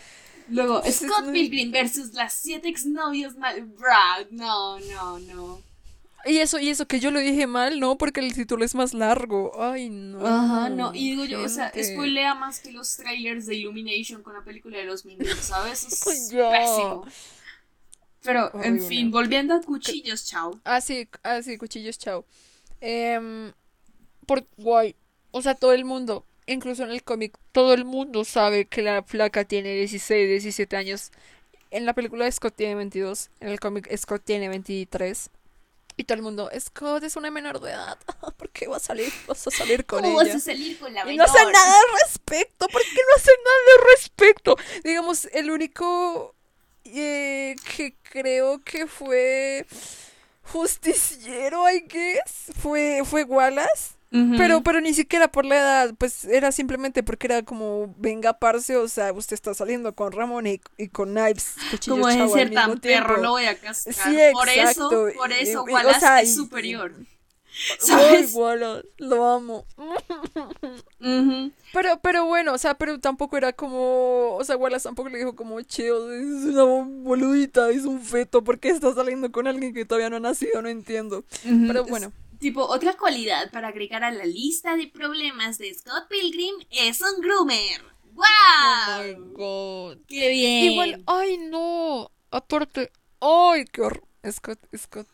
Luego, Scott Pilgrim versus las siete exnovios mal. no, no, no. Y eso, y eso que yo lo dije mal, ¿no? Porque el título es más largo. Ay, no. Ajá, no. Y digo yo, o sea, spoilea más que los trailers de Illumination con la película de los Minions, ¿sabes? Es pésimo. Pero, en fin, volviendo a Cuchillos, chao. Ah, sí, ah, sí, Cuchillos, chao. Eh, por guay. O sea, todo el mundo, incluso en el cómic, todo el mundo sabe que la flaca tiene 16, 17 años. En la película Scott tiene 22, en el cómic Scott tiene 23. Y todo el mundo, Scott es una menor de edad. ¿Por qué vas a salir? Vas a salir con ¿Cómo ella. vas a salir con la menor? Y no hace nada al respecto. ¿Por qué no hace nada al respecto? Digamos, el único eh, que creo que fue justiciero, I guess, fue, fue Wallace. Pero, pero ni siquiera por la edad, pues era simplemente porque era como, venga, parce, o sea, usted está saliendo con Ramón y, con Knives, Como es ser tan perro, lo voy a cascar. Sí, por eso, por eso Wallace es superior. ¿Sabes? Wallace, lo amo. Pero, pero bueno, o sea, pero tampoco era como, o sea, Wallace tampoco le dijo como, che, es una boludita, es un feto, ¿por qué está saliendo con alguien que todavía no ha nacido? No entiendo. Pero bueno. Tipo, otra cualidad para agregar a la lista de problemas de Scott Pilgrim es un groomer. ¡Wow! Oh my god. ¡Qué bien! Igual, ay no. Aparte, ay, qué horror. Scott, Scott.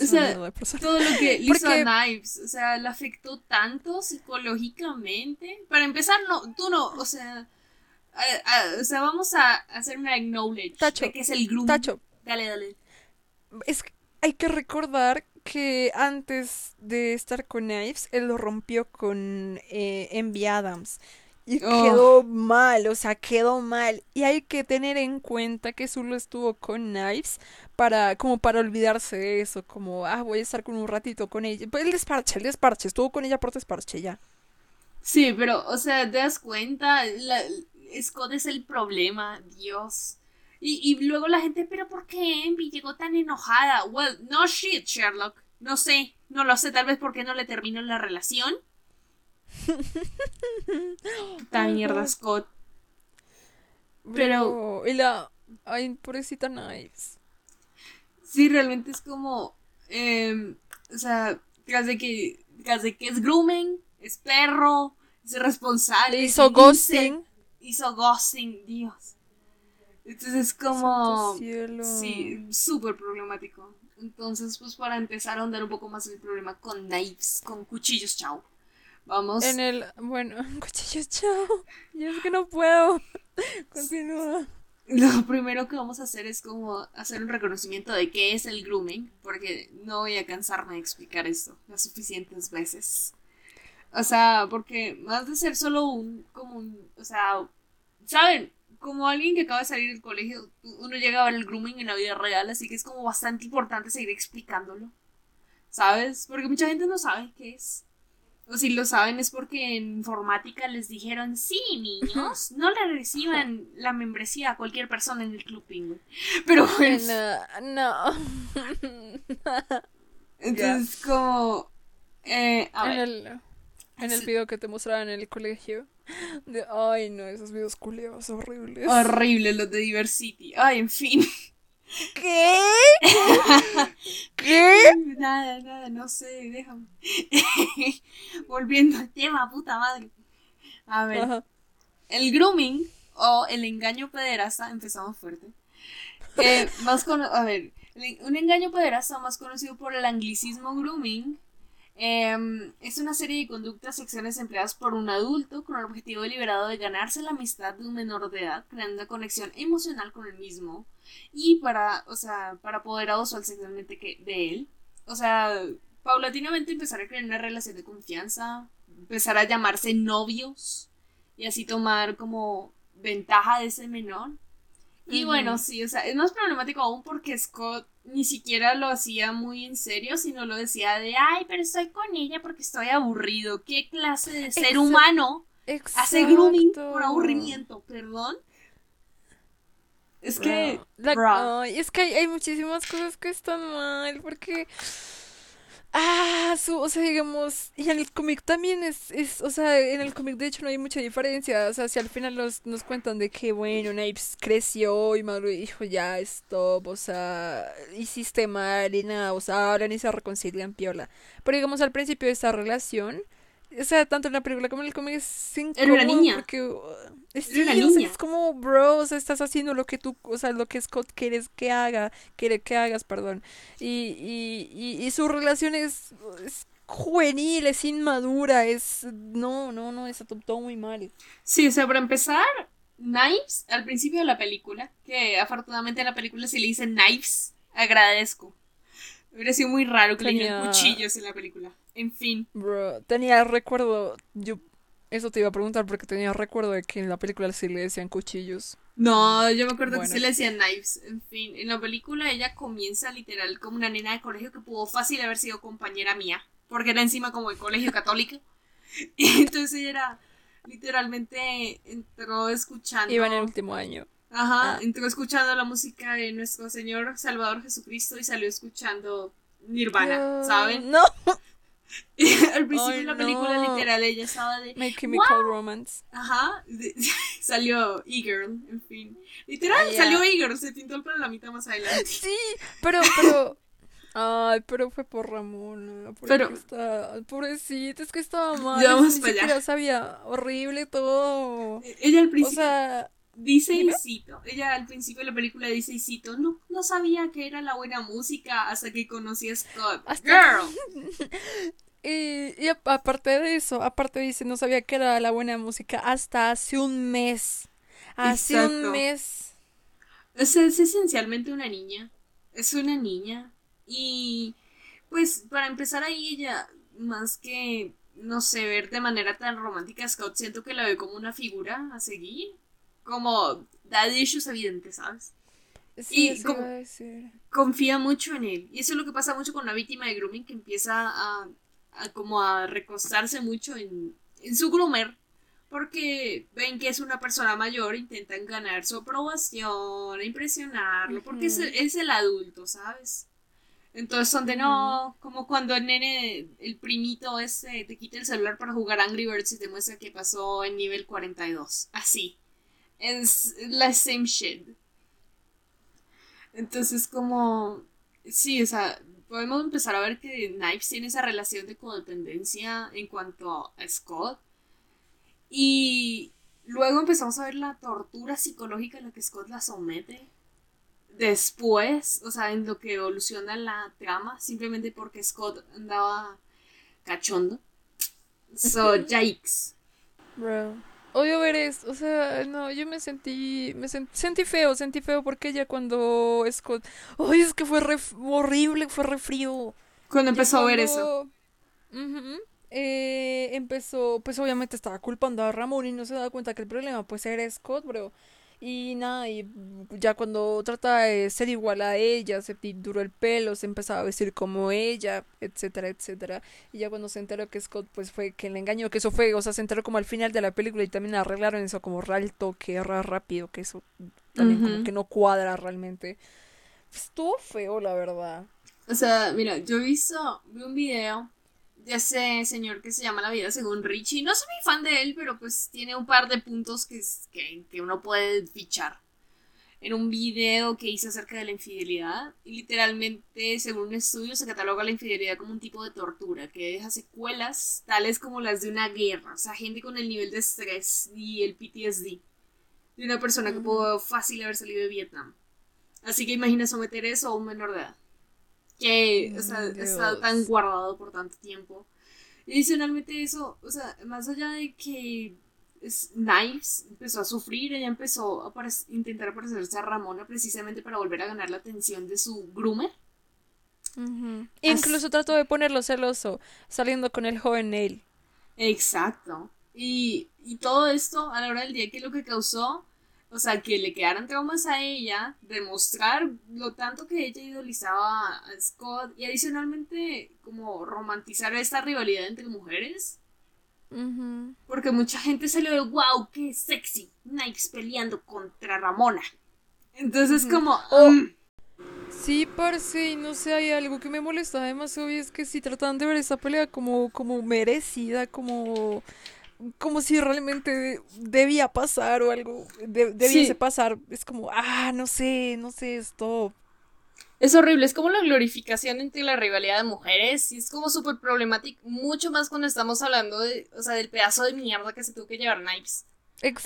o sea, todo lo que hizo a Knives, o sea, le afectó tanto psicológicamente. Para empezar, no, tú no, o sea, o sea, vamos a hacer una acknowledge Tacho, de que es el groom. Tacho. Dale, dale. Es que hay que recordar que antes de estar con Knives, él lo rompió con eh, Envy Adams. Y oh. quedó mal, o sea, quedó mal. Y hay que tener en cuenta que solo estuvo con Knives para, como para olvidarse de eso, como, ah, voy a estar con un ratito con ella. Pues el desparche, el desparche, estuvo con ella por desparche ya. Sí, pero, o sea, te das cuenta, la, Scott es el problema, Dios. Y, y luego la gente, pero ¿por qué Envy llegó tan enojada? Well, no shit, Sherlock. No sé, no lo sé, tal vez porque no le terminó la relación. Tan mierda, Scott. Pero. Y la. Ay, pobrecita Knives. Sí, realmente es como. Eh, o sea, tras de que. Tras de que es grooming, es perro, es responsable. Hizo ghosting. Hizo ghosting, Dios. Entonces es como. Sí, súper problemático. Entonces, pues para empezar a ahondar un poco más el problema con knives, con cuchillos, chao. Vamos. En el. Bueno, cuchillos, chao. Yo es que no puedo. Continúa. Lo primero que vamos a hacer es como hacer un reconocimiento de qué es el grooming, porque no voy a cansarme de explicar esto las suficientes veces. O sea, porque más de ser solo un, como un, o sea, ¿saben? Como alguien que acaba de salir del colegio, uno llega a ver el grooming en la vida real, así que es como bastante importante seguir explicándolo. ¿Sabes? Porque mucha gente no sabe qué es. O si lo saben es porque en informática les dijeron, sí, niños, no le reciban la membresía a cualquier persona en el club Penguin. Pero pues... No, Entonces, como... Eh, a en El, en el video que te mostraban en el colegio de, ay, no, esos videos culeados horribles. Horrible los de Diversity. Ay, en fin. ¿Qué? ¿Qué? Nada, nada, no sé, déjame. Volviendo al tema, puta madre. A ver. El grooming o el engaño pederasta, empezamos fuerte. Eh, más con, a ver, un engaño pederasta más conocido por el anglicismo grooming Em, es una serie de conductas y acciones empleadas por un adulto con el objetivo deliberado de ganarse la amistad de un menor de edad, creando una conexión emocional con el mismo y para, o sea, para apoderados sexualmente que, de él. O sea, paulatinamente empezar a crear una relación de confianza, empezar a llamarse novios y así tomar como ventaja de ese menor. Y bueno, sí, o sea, es más problemático aún porque Scott ni siquiera lo hacía muy en serio, sino lo decía de, ay, pero estoy con ella porque estoy aburrido. ¿Qué clase de ser humano hace grooming por aburrimiento? Perdón. Es que... es que hay muchísimas cosas que están mal porque... Ah, su, o sea, digamos, y en el cómic también es, es, o sea, en el cómic de hecho no hay mucha diferencia, o sea, si al final nos, cuentan de que, bueno, Napes creció y Maduro dijo, ya, stop, o sea, hiciste mal y nada, o sea, ahora ni se reconcilian piola. Pero digamos, al principio de esta relación, o sea, tanto en la película como en el cómic es Era una niña. Porque, uh, es, una niña. es como, bro, o sea, estás haciendo lo que tú, o sea, lo que Scott quiere que haga, quiere que hagas, perdón. Y, y, y, su relación es, juvenil, es inmadura, es, no, no, no, es todo muy mal. Sí, o sea, para empezar, Knives, al principio de la película, que afortunadamente en la película si le dicen Knives, agradezco. Hubiera sido muy raro que le dieran cuchillos en la película. En fin. Bro, tenía recuerdo. Yo. Eso te iba a preguntar porque tenía recuerdo de que en la película sí le decían cuchillos. No, yo me acuerdo que sí le decían knives. En fin, en la película ella comienza literal como una nena de colegio que pudo fácil haber sido compañera mía. Porque era encima como de colegio católico. Y entonces ella era. Literalmente entró escuchando. Iba en el último año. Ajá, ah. entró escuchando la música de nuestro Señor Salvador Jesucristo y salió escuchando Nirvana, ¿saben? No. Al principio de la película, literal, ella estaba de. My Chemical Romance. Ajá. salió E-Girl, en fin. Literal, ah, salió E-Girl, se pintó el pelo la mitad más adelante. Sí, pero, pero. Ay, pero fue por Ramona. Pero. Está, pobrecita, es que estaba mal. Ya vamos para allá. sabía horrible todo. E-, ella al principio. O sea. Dice y cito, ella al principio de la película dice y cito, no, no sabía que era la buena música hasta que conocí a Scott. Girl. y, aparte de eso, aparte dice, no sabía que era la buena música hasta hace un mes. Hace un mes. es esencialmente una niña. Es una niña. Y pues para empezar ahí ella, más que no sé, ver de manera tan romántica a Scott, siento que la ve como una figura a seguir, como daddy issues evidentes, ¿sabes? Sí, Y eso como- iba a decir. confía mucho en él. Y eso es lo que pasa mucho con una víctima de grooming que empieza a, a como a recostarse mucho en, en su groomer. Porque ven que es una persona mayor, intentan ganar su aprobación, impresionarlo, porque es, es el adulto, ¿sabes? Entonces son de no, como cuando el nene, el primito ese, te quita el celular para jugar Angry Birds y te muestra que pasó en nivel 42. Así. Es la same shit. Entonces, como. Sí, o sea, podemos empezar a ver que Knives tiene esa relación de codependencia en cuanto a Scott. Y luego empezamos a ver la tortura psicológica en la que Scott la somete. Después, o sea, en lo que evoluciona la trama, simplemente porque Scott andaba cachondo. So, yikes. Bro. Odio ver esto, o sea, no, yo me sentí, me sen- sentí feo, sentí feo porque ella cuando Scott, ay, es que fue re horrible, fue re frío. Cuando empezó a ver eso. ujú, eh, empezó, pues obviamente estaba culpando a Ramón y no se daba cuenta que el problema pues era Scott, bro. Y nada, y ya cuando trata de ser igual a ella, se pinturó el pelo, se empezaba a vestir como ella, etcétera, etcétera. Y ya cuando se enteró que Scott pues fue quien le engañó, que eso fue, o sea, se enteró como al final de la película y también arreglaron eso como al toque, rápido, que eso también como que no cuadra realmente. Estuvo feo, la verdad. O sea, mira, yo he visto, vi un video de ese señor que se llama La vida según Richie. No soy muy fan de él, pero pues tiene un par de puntos que, que, que uno puede fichar. En un video que hizo acerca de la infidelidad, y literalmente, según un estudio, se cataloga la infidelidad como un tipo de tortura que deja secuelas tales como las de una guerra. O sea, gente con el nivel de estrés y el PTSD de una persona que Ujú. pudo fácil haber salido de Vietnam. Así que imagina someter eso a un menor de edad que o sea, está tan guardado por tanto tiempo. Y adicionalmente eso, o sea, más allá de que es- Knives empezó a sufrir, ella empezó a intentar parecerse a Ramona precisamente para volver a ganar la atención de su groomer. Incluso trató de ponerlo celoso, saliendo con el joven Neil. Exacto. Y, y todo esto a la hora del día que lo que causó, o sea, que le quedaran traumas a ella, demostrar lo tanto que ella idolizaba a Scott y adicionalmente como romantizar esta rivalidad entre mujeres. Porque mucha gente salió de wow, qué sexy, Knives peleando contra Ramona. Entonces como... Oh. mm, Sí, parce, y no sé, hay algo que me molesta demasiado y es que si tratan de ver esa pelea como, como merecida, como, como si realmente debía pasar o algo, de- debiese Sí. pasar, es como, ah, no sé, no sé, stop. Es horrible, es como la glorificación entre la rivalidad de mujeres y es como súper problemático, mucho más cuando estamos hablando de, o sea, del pedazo de mierda que se tuvo que llevar Knives.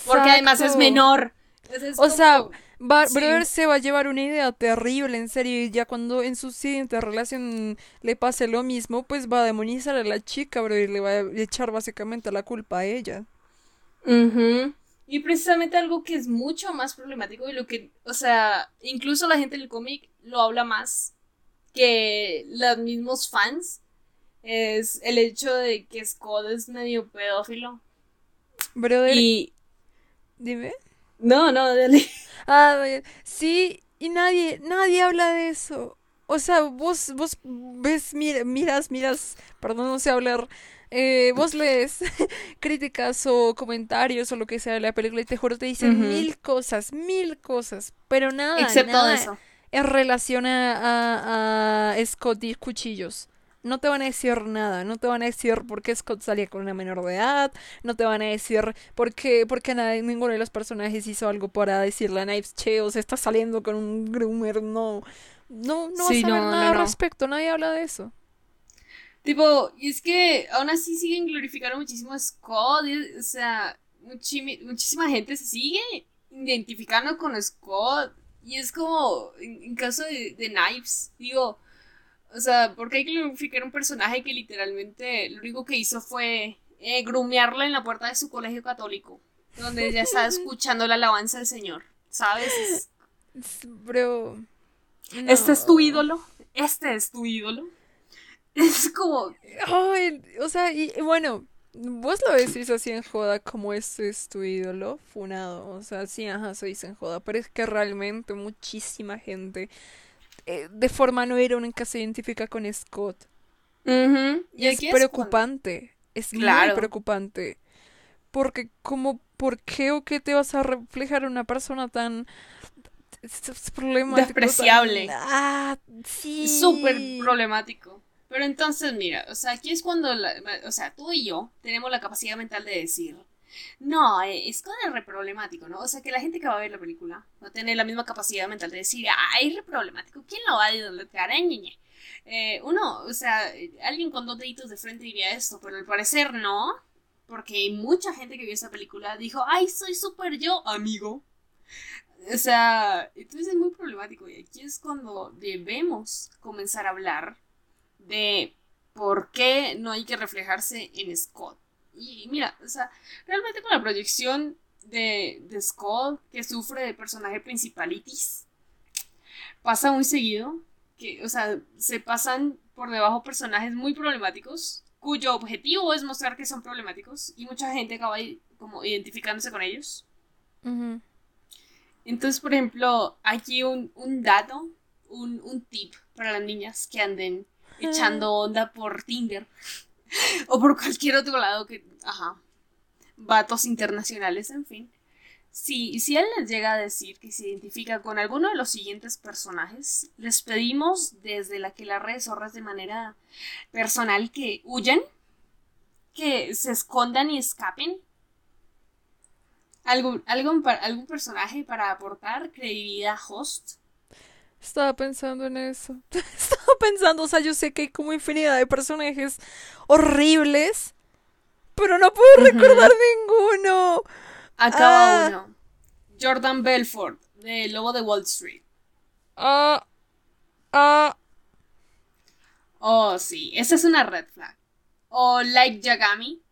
Porque además es menor. Entonces, O sea, como- va, sí. Brother se va a llevar una idea terrible, en serio, y ya cuando en su siguiente relación le pase lo mismo, pues va a demonizar a la chica, bro, y le va a echar básicamente la culpa a ella. Y precisamente algo que es mucho más problemático de lo que, o sea, incluso la gente del cómic lo habla más que los mismos fans, es el hecho de que Scott es medio pedófilo. Brother, Y... dime. No, no, dale. Ah, vaya. sí, y nadie, nadie habla de eso. O sea, vos, vos ves, mira- miras, miras, perdón, no sé hablar, eh, vos lees críticas o comentarios o lo que sea de la película y te juro te dicen mil cosas, mil cosas, pero nada, Excepto nada eso. en relación a, a, a Scott y cuchillos. No te van a decir nada, no te van a decir por qué Scott salía con una menor de edad, no te van a decir por qué, por qué nadie- ninguno de los personajes hizo algo para decirle a Knives, che, o se está saliendo con un groomer, no. No, no Sí, vas a ver no, nada no, al no. respecto, nadie habla de eso. Tipo, y es que aún así siguen glorificando muchísimo a Scott. y, o sea, muchimi- muchísima gente se sigue identificando con Scott. Y es como, en, en caso de, de Knives, digo, o sea, porque hay que glorificar un personaje que literalmente lo único que hizo fue eh, grumearla en la puerta de su colegio católico, donde ella estaba escuchando la alabanza del Señor, ¿sabes? Es- Es- Bro. Este es tu ídolo, este es tu ídolo. Es como... Ay, o sea, y, bueno, vos lo decís así en joda como este es tu ídolo, funado. O sea, sí, ajá, se dice en joda, pero es que realmente muchísima gente eh, de forma no irónica se identifica con Scott. Y, es preocupante. Es muy preocupante. Porque, como, ¿por qué o qué te vas a reflejar una persona tan despreciable? Ah, sí. Súper problemático. Pero entonces, mira, o sea, aquí es cuando, o sea, tú y yo tenemos la capacidad mental de decir, no, eh, es es re problemático, ¿no? O sea, que la gente que va a ver la película no tiene la misma capacidad mental de decir, es re problemático, ¿quién lo va a idolatar? Eh, uno, o sea, alguien con dos deditos de frente diría esto, pero al parecer no, porque mucha gente que vio esa película dijo, ay, soy súper yo, amigo. O sea, entonces es muy problemático y aquí es cuando debemos comenzar a hablar de por qué no hay que reflejarse en Scott. Y mira, o sea, realmente con la proyección de, de Scott, que sufre de personaje principalitis, pasa muy seguido que, o sea, se pasan por debajo personajes muy problemáticos, cuyo objetivo es mostrar que son problemáticos, y mucha gente acaba como identificándose con ellos. Entonces, por ejemplo, aquí un, un dato, un, un tip para las niñas que anden echando onda por Tinder o por cualquier otro lado que, ajá, vatos internacionales, en fin. Si, si él les llega a decir que se identifica con alguno de los siguientes personajes, les pedimos desde la que las redes zorras de manera personal que huyan, que se escondan y escapen. ¿Algún, algún, algún personaje para aportar credibilidad host? Estaba pensando en eso. Estaba pensando, o sea, yo sé que hay como infinidad de personajes horribles, pero no puedo recordar ninguno. Acaba ah. uno. Jordan Belfort, de Lobo de Wall Street. Ah. Ah. Oh, sí, esa es una red flag. O Like Yagami.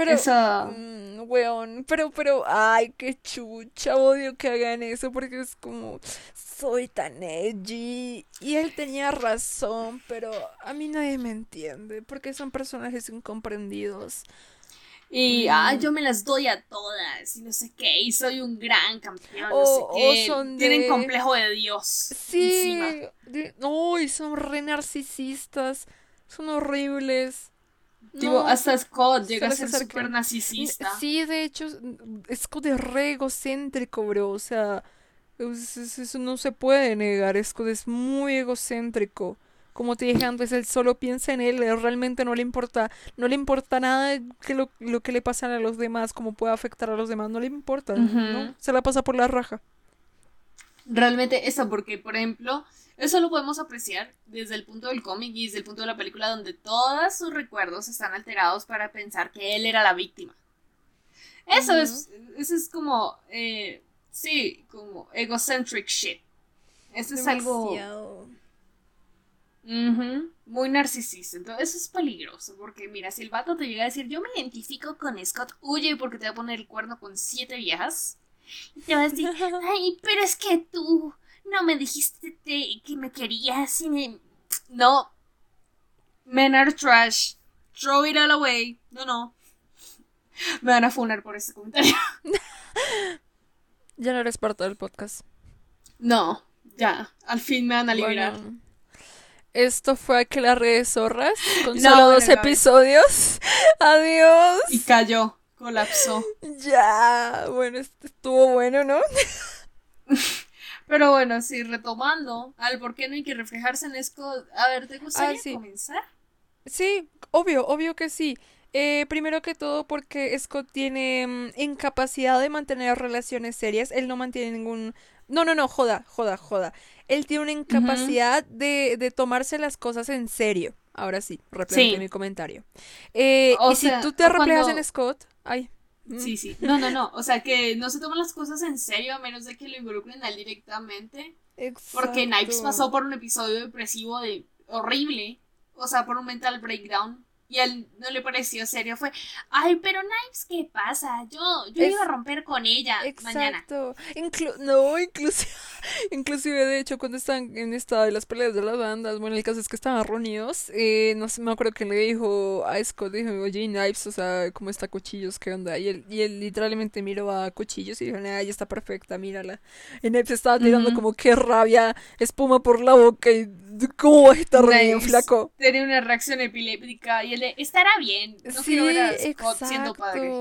Pero. Eso. Mm, weón, pero, pero, ay, qué chucha, odio que hagan eso porque es como, soy tan edgy. Y él tenía razón, pero a mí nadie me entiende porque son personajes incomprendidos. Y ah, yo me las doy a todas y no sé qué, y soy un gran campeón, no sé qué. Son Tienen complejo de Dios. Sí, no, y son re narcisistas, son horribles. Tipo, hasta Scott llega a ser súper narcisista. Sí, de hecho, Scott es re egocéntrico, bro, o sea, eso no se puede negar, Scott es muy egocéntrico como te dije antes, él solo piensa en él, realmente no le importa, no le importa nada que lo, que le pasa a los demás, cómo puede afectar a los demás, no le importa, ¿no? Se la pasa por la raja. Realmente eso, porque por ejemplo, eso lo podemos apreciar desde el punto del cómic y desde el punto de la película, donde todos sus recuerdos están alterados para pensar que él era la víctima. Eso es, eso es como, eh, sí, como egocentric shit. Eso es algo muy narcisista. Entonces eso es peligroso. Porque mira, si el vato te llega a decir, yo me identifico con Scott, huye porque te va a poner el cuerno con siete viejas. Y te va a decir, ay, pero es que tú no me dijiste que me querías y me... No. Men are trash. Throw it all away. No, no. Me van a funar por ese comentario. ya no eres parte del podcast. No, ya. Al fin me van a liberar. Esto fue que las redes zorras con solo dos episodios. Adiós. Y cayó, colapsó. Ya, bueno, estuvo bueno, ¿no? Pero bueno, sí, retomando al por qué no hay que reflejarse en esto. A ver, ¿te gustaría ah, comenzar? Sí, obvio, obvio que sí. Eh, primero que todo porque Scott tiene mm, incapacidad de mantener relaciones serias. Él no mantiene ningún... No, no, no, joda, joda, joda él tiene una incapacidad de, de, tomarse las cosas en serio. Ahora sí, replanteé mi comentario. Eh, y si tú te reflejas en Scott, ay. Mm. Sí, sí. No, no, no. O sea, que no se toman las cosas en serio a menos de que lo involucren a él directamente. Porque Knives pasó por un episodio depresivo de horrible. O sea, por un mental breakdown. Y él no le pareció serio, fue, ay, pero Knives, ¿qué pasa? Yo, yo iba a romper con ella mañana. Exacto. no, inclusive, inclusive, de hecho, cuando están en esta de las peleas de las bandas, bueno, el caso es que estaban reunidos, eh, no sé, me acuerdo que le dijo a Scott, dijo, oye, Knives, o sea, ¿cómo está Cuchillos? ¿Qué onda? Y él, y él literalmente miró a Cuchillos y dijo, ay, está perfecta, mírala. Y Knives estaba tirando como, qué rabia, espuma por la boca y ¿Cómo va a estar flaco? Tiene una reacción epiléptica y él estará bien. No quiero ver a Scott siendo padre.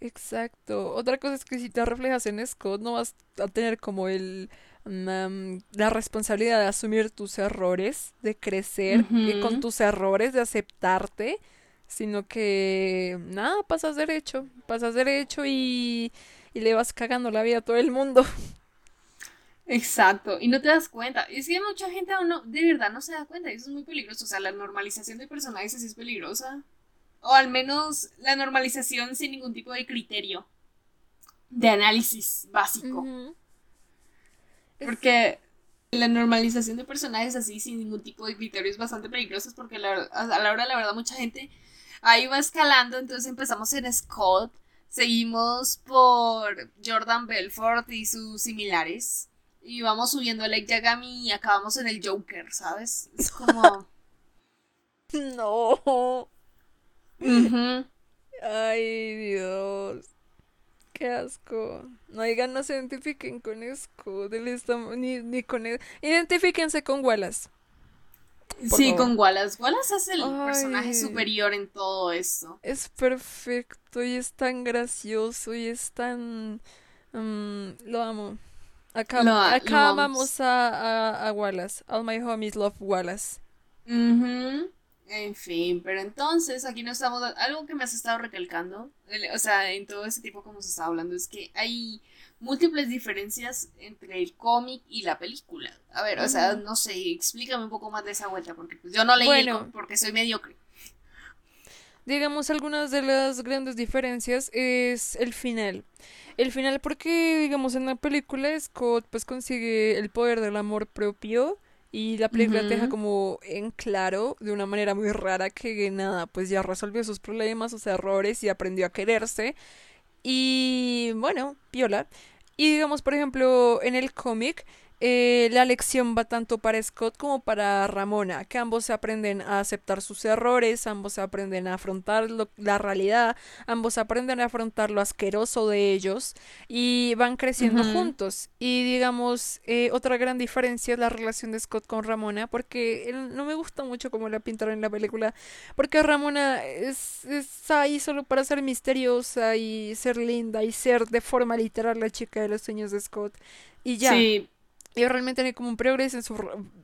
Exacto. Otra cosa es que si te reflejas en Scott, no vas a tener como el la responsabilidad de asumir tus errores, de crecer con tus errores, de aceptarte, sino que nada, pasas derecho, pasas derecho y, y le vas cagando la vida a todo el mundo. Exacto, y no te das cuenta. Es que mucha gente aún no, de verdad no se da cuenta, y eso es muy peligroso. O sea, la normalización de personajes es peligrosa. O al menos la normalización sin ningún tipo de criterio de análisis básico. Porque la normalización de personajes así sin ningún tipo de criterio es bastante peligrosa porque a la hora la verdad mucha gente ahí va escalando, entonces empezamos en Scott, seguimos por Jordan Belfort y sus similares y vamos subiendo a Lake Yagami y acabamos en el Joker, ¿sabes? Es como... no. Ay, Dios. Qué asco. No digan, no se identifiquen con Esco. Ni, ni con... Identifíquense con Wallace. sí, con Wallace. Wallace es el personaje superior en todo esto. Es perfecto y es tan gracioso y es tan... Mm, lo amo. Acá, acá vamos a, a, Wallace. All my homies love Wallace. En fin, pero entonces aquí no estamos. Algo que me has estado recalcando, o sea, en todo ese tipo como se está hablando, es que hay múltiples diferencias entre el cómic y la película. A ver, o sea, no sé, explícame un poco más de esa vuelta, porque pues, yo no leí bueno, porque soy mediocre. Digamos, algunas de las grandes diferencias es el final. El final porque, digamos, en la película Scott pues consigue el poder del amor propio y la película te deja como en claro, de una manera muy rara, que nada, pues ya resolvió sus problemas, sus errores y aprendió a quererse. Y bueno, viola. Y digamos, por ejemplo, en el cómic, eh, la lección va tanto para Scott como para Ramona, que ambos se aprenden a aceptar sus errores, ambos se aprenden a afrontar la realidad, ambos aprenden a afrontar lo asqueroso de ellos y van creciendo juntos. Y digamos, eh, otra gran diferencia es la relación de Scott con Ramona, porque no me gusta mucho como la pintaron en la película, porque Ramona es, es ahí solo para ser misteriosa y ser linda y ser de forma literal la chica de los sueños de Scott. Y ya. Sí y realmente hay como un progreso, en su,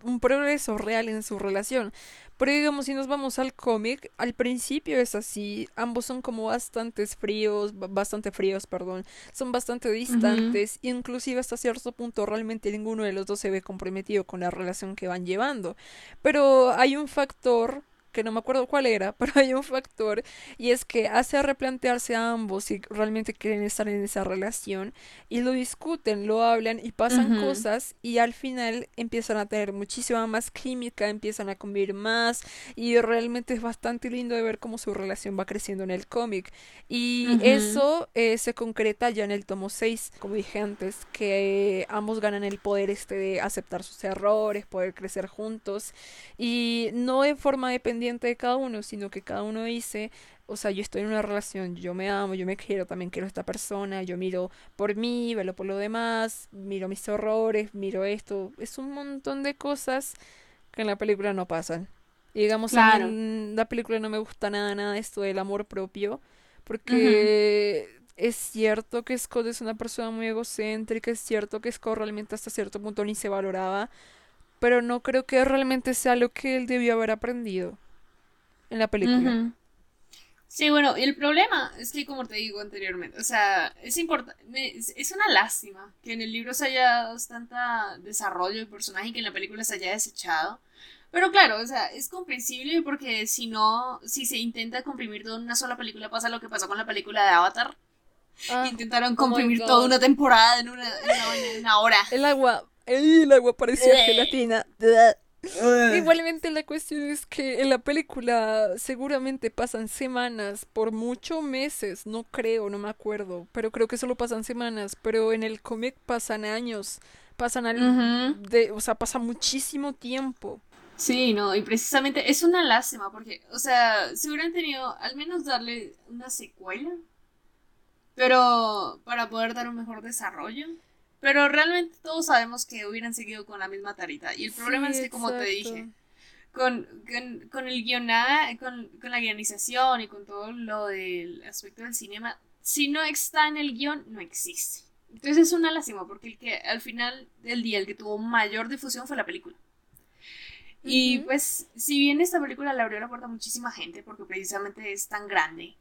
un progreso real en su relación. Pero digamos, si nos vamos al cómic, al principio es así, ambos son como bastante fríos, bastante fríos, perdón, son bastante distantes, inclusive hasta cierto punto realmente ninguno de los dos se ve comprometido con la relación que van llevando. Pero hay un factor que no me acuerdo cuál era, pero hay un factor y es que hace replantearse a ambos si realmente quieren estar en esa relación y lo discuten, lo hablan y pasan cosas y al final empiezan a tener muchísima más química, empiezan a convivir más y realmente es bastante lindo de ver cómo su relación va creciendo en el cómic. Y eso eh, se concreta ya en el tomo 6, como dije antes, que ambos ganan el poder este de aceptar sus errores, poder crecer juntos y no en forma dependiente de cada uno, sino que cada uno dice, o sea, yo estoy en una relación, yo me amo, yo me quiero, también quiero a esta persona, yo miro por mí, velo por lo demás, miro mis horrores, miro esto, es un montón de cosas que en la película no pasan. Y digamos, en la película no me gusta nada, nada esto del amor propio, porque es cierto que Scott es una persona muy egocéntrica, es cierto que Scott realmente hasta cierto punto ni se valoraba, pero no creo que realmente sea lo que él debió haber aprendido en la película. Sí, bueno, el problema es que, como te digo anteriormente, o sea, es importante, es una lástima que en el libro se haya dado tanta desarrollo de personaje y que en la película se haya desechado. Pero claro, o sea, es comprensible porque si no, si se intenta comprimir todo en una sola película, pasa lo que pasó con la película de Avatar. Ah, Intentaron oh comprimir toda una temporada en una, en una, hora. El agua, el agua parecía gelatina. Igualmente la cuestión es que en la película seguramente pasan semanas, por muchos meses, no creo, no me acuerdo, pero creo que solo pasan semanas, pero en el cómic pasan años, pasan al, de, o sea, pasa muchísimo tiempo. Sí, no, y precisamente es una lástima porque, o sea, si hubieran tenido al menos darle una secuela, pero para poder dar un mejor desarrollo. Pero realmente todos sabemos que hubieran seguido con la misma tarita. Y el problema es que, como te dije, con, con, el guionada, con, con, la guionización y con todo lo del aspecto del cinema, si no está en el guion, no existe. Entonces es una lástima, porque el que al final del día, el que tuvo mayor difusión fue la película. Y pues, si bien esta película le abrió la puerta a muchísima gente, porque precisamente es tan grande,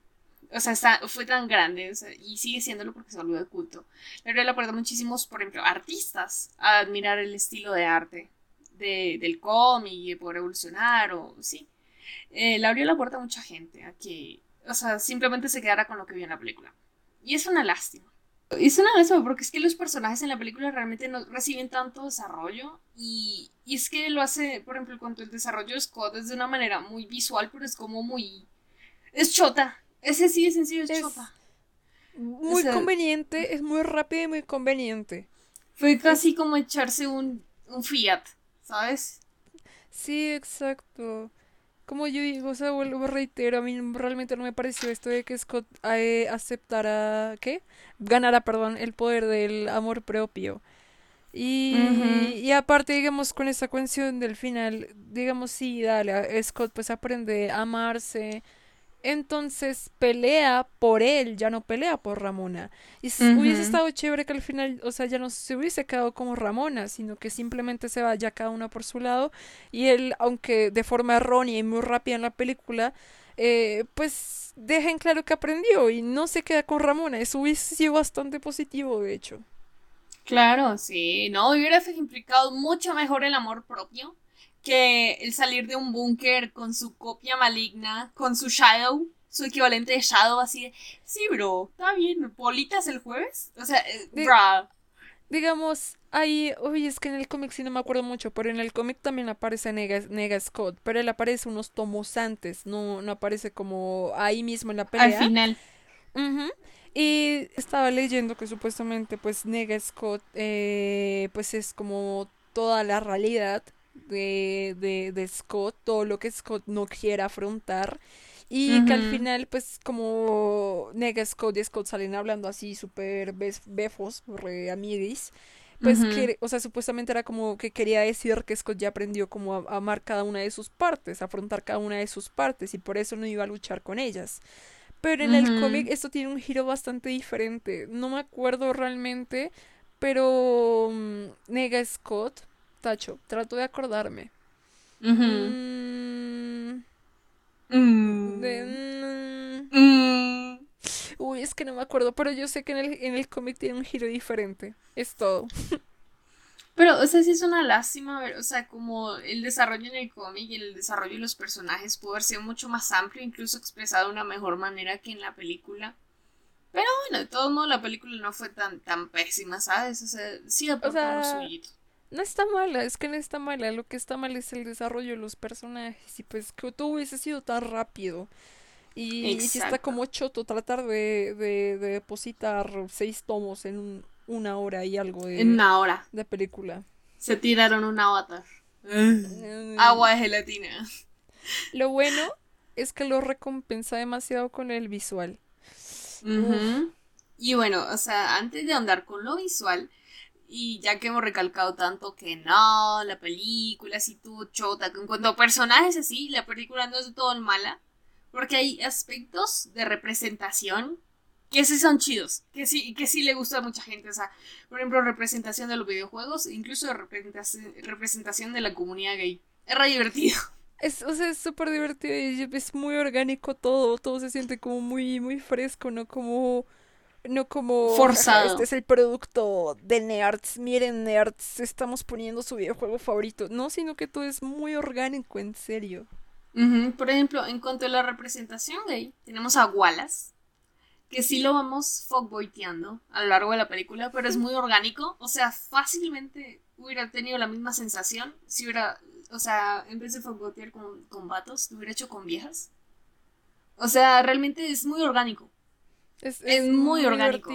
o sea, está, fue tan grande, y sigue siéndolo porque se volvió de culto. Le abrió la puerta a muchísimos, por ejemplo, artistas a admirar el estilo de arte de, del cómic y poder evolucionar, o sí. Eh, le abrió la puerta a mucha gente a que, o sea, simplemente se quedara con lo que vio en la película. Y es una lástima. Es una lástima porque es que los personajes en la película realmente no reciben tanto desarrollo y, y es que lo hace, por ejemplo, cuando el desarrollo de Scott es de una manera muy visual, pero es como muy... es chota, ese sí es sencillo, es, Muy conveniente, es muy rápido y muy conveniente. Fue casi como echarse un, Fiat, ¿sabes? Sí, exacto. Como yo digo, o sea, vuelvo reitero, a mí realmente no me pareció esto de que Scott eh, aceptara, ¿qué? Ganara, perdón, el poder del amor propio. Y, y aparte, digamos, con esa cuestión del final, digamos, sí, dale, Scott pues aprende a amarse, entonces pelea por él, ya no pelea por Ramona. Y hubiese estado chévere que al final, o sea, ya no se hubiese quedado como Ramona, sino que simplemente se vaya cada una por su lado. Y él, aunque de forma errónea y muy rápida en la película, eh, pues deja en claro que aprendió y no se queda con Ramona. Eso hubiese sido bastante positivo, de hecho. Claro, sí, no, hubiera implicado mucho mejor el amor propio que el salir de un búnker con su copia maligna, con su Shadow, su equivalente de Shadow, así de, sí, bro, está bien, politas el jueves. O sea, eh, Digamos, ahí, uy, es que en el cómic sí no me acuerdo mucho, pero en el cómic también aparece Nega, Scott, pero él aparece unos tomos antes, no, no aparece como ahí mismo en la pelea. Al final. Y estaba leyendo que supuestamente pues Nega Scott eh, pues es como toda la realidad de, de, Scott, todo lo que Scott no quiere afrontar. Y que al final, pues, como nega Scott y Scott salen hablando así súper befos, re amiguis, pues, que, o sea, supuestamente era como que quería decir que Scott ya aprendió como a, amar cada una de sus partes, a afrontar cada una de sus partes, y por eso no iba a luchar con ellas. Pero en el cómic esto tiene un giro bastante diferente. No me acuerdo realmente, pero mm, nega Scott Tacho, trato de acordarme. Mm. Mm. Mm. Uy, es que no me acuerdo, pero yo sé que en el, en el cómic tiene un giro diferente. Es todo. Pero, o sea, sí es una lástima ver, o sea, como el desarrollo en el cómic y el desarrollo de los personajes pudo haber sido mucho más amplio, incluso expresado de una mejor manera que en la película. Pero bueno, de todos modos la película no fue tan, tan pésima, ¿sabes? O sea, sí aportó o sea, no está mala, es que no está mala, lo que está mal es el desarrollo de los personajes y pues que todo hubiese sido tan rápido. Y, si está como choto tratar de, de, depositar seis tomos en una hora y algo de, en una hora. de película. Se tiraron un avatar. Mm. Agua de gelatina. Lo bueno es que lo recompensa demasiado con el visual. Y bueno, o sea, antes de andar con lo visual, y ya que hemos recalcado tanto que no, la película así tú chota, en cuanto personajes así, la película no es de todo mala, porque hay aspectos de representación que sí son chidos, que sí, que sí le gusta a mucha gente. O sea, por ejemplo, representación de los videojuegos, incluso representación, de la comunidad gay. Es re divertido. Es, o sea, es súper divertido y es muy orgánico todo, todo se siente como muy, muy fresco, ¿no? Como no como forzado. Este es el producto de Nerds. Miren, Nerds, estamos poniendo su videojuego favorito. No, sino que todo es muy orgánico, en serio. Por ejemplo, en cuanto a la representación gay, tenemos a Wallace, que sí lo vamos fuckboyteando a lo largo de la película, pero es muy orgánico. O sea, fácilmente hubiera tenido la misma sensación si hubiera o sea, en vez de con, con vatos, lo hubiera hecho con viejas. O sea, realmente es muy orgánico. Es, muy, orgánico.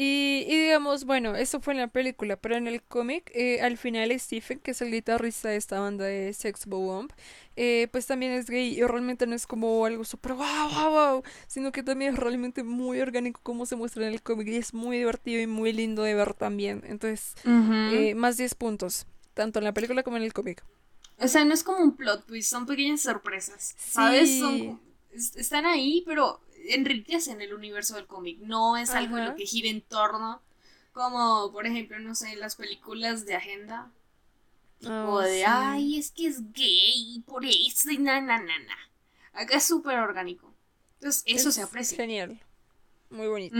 Y, y, digamos, bueno, eso fue en la película, pero en el cómic, eh, al final Stephen, que es el guitarrista de esta banda de Sex Bomb, eh, pues también es gay y realmente no es como algo súper wow, wow, wow, sino que también es realmente muy orgánico como se muestra en el cómic y es muy divertido y muy lindo de ver también. Entonces, eh, más 10 puntos, tanto en la película como en el cómic. O sea, no es como un plot twist, son pequeñas sorpresas, ¿sabes? están ahí, pero enriquecen el universo del cómic, no es algo en lo que gira en torno, como por ejemplo, no sé, las películas de agenda, o oh, de, ay, es que es gay, por eso, y na, na, na, na. Acá es súper orgánico. Entonces, eso se aprecia. Genial. Muy bonito.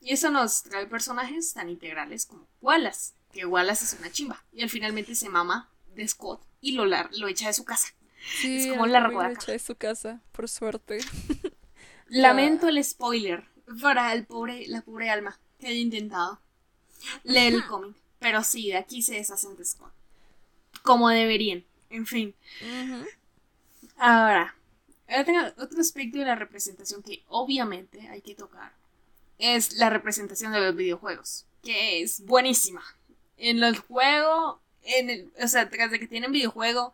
Y eso nos trae personajes tan integrales como Wallace, que Wallace es una chimba. Y al finalmente se mama de Scott y lo, lo echa de su casa. Sí, es como largo Lo echa de su casa, por suerte. Lamento el spoiler para el pobre, la pobre alma que haya intentado leer el cómic. Pero sí, de aquí se deshacen de Scott. Como deberían. En fin. Ahora, otro aspecto de la representación que obviamente hay que tocar es la representación de los videojuegos, que es buenísima. En los juegos, en el, o sea, tras de que tienen videojuego,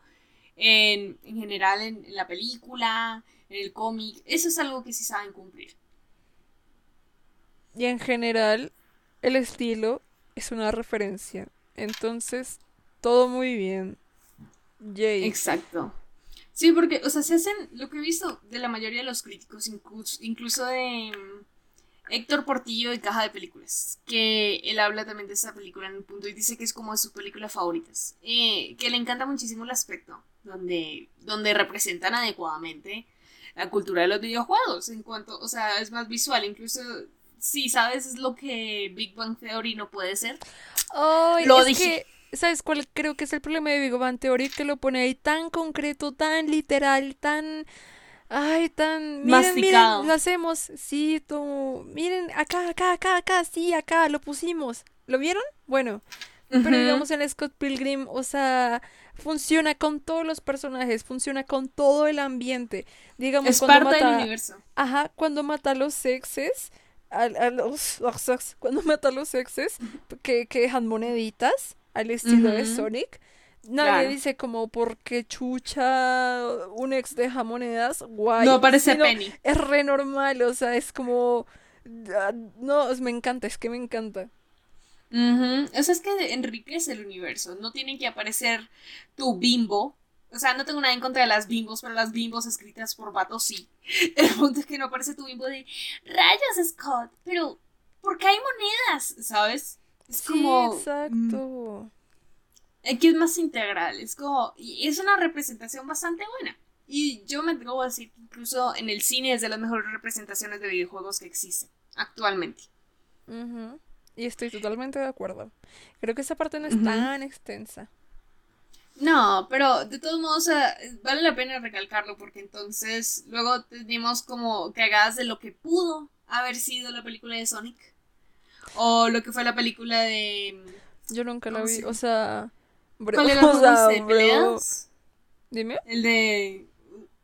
en, en general en, la película, en el cómic. Eso es algo que sí saben cumplir. Y en general, el estilo es una referencia. Entonces, todo muy bien. Yay. Exacto. Sí, porque, o sea, se hacen lo que he visto de la mayoría de los críticos, incluso, de mm, Héctor Portillo de Caja de Películas, que él habla también de esa película en un punto y dice que es como de sus películas favoritas, eh, que le encanta muchísimo el aspecto donde, donde representan adecuadamente la cultura de los videojuegos, en cuanto, o sea, es más visual, incluso si sabes es lo que Big Bang Theory no puede ser. lo dije. ¿Sabes cuál creo que es el problema de Big Bang Theory? Que lo pone ahí tan concreto, tan literal, tan... Ay, tan... Miren, miren, lo hacemos. Sí, tú... Miren, acá, acá, acá, acá, sí, acá, lo pusimos. ¿Lo vieron? Bueno. Pero digamos en Scott Pilgrim, o sea, funciona con todos los personajes, funciona con todo el ambiente. Digamos, es cuando parte mata, del universo. Ajá, cuando mata a los sexes, a, los, cuando mata a los sexes, que, que dejan moneditas al estilo de Sonic. Nadie dice como porque chucha un ex deja monedas, guay. No parece Penny. Es re normal, o sea, es como ah, no, me encanta, es que me encanta. O sea, es que enriquece el universo. No tiene que aparecer tu bimbo. O sea, no tengo nada en contra de las bimbos, pero las bimbos escritas por vatos sí. El punto es que no aparece tu bimbo de rayas, Scott. Pero, ¿por qué hay monedas? ¿Sabes? Es como. Exacto. Aquí es más integral. Es como. Y es una representación bastante buena. Y yo me atrevo a decir que incluso en el cine es de las mejores representaciones de videojuegos que existen actualmente. Y estoy totalmente de acuerdo. Creo que esa parte no es tan extensa. No, pero de todos modos vale la pena recalcarlo porque entonces luego tenemos como cagadas de lo que pudo haber sido la película de Sonic o lo que fue la película de... Yo nunca la vi, o sea... ¿Cuál era el de peleas? Dime. El de...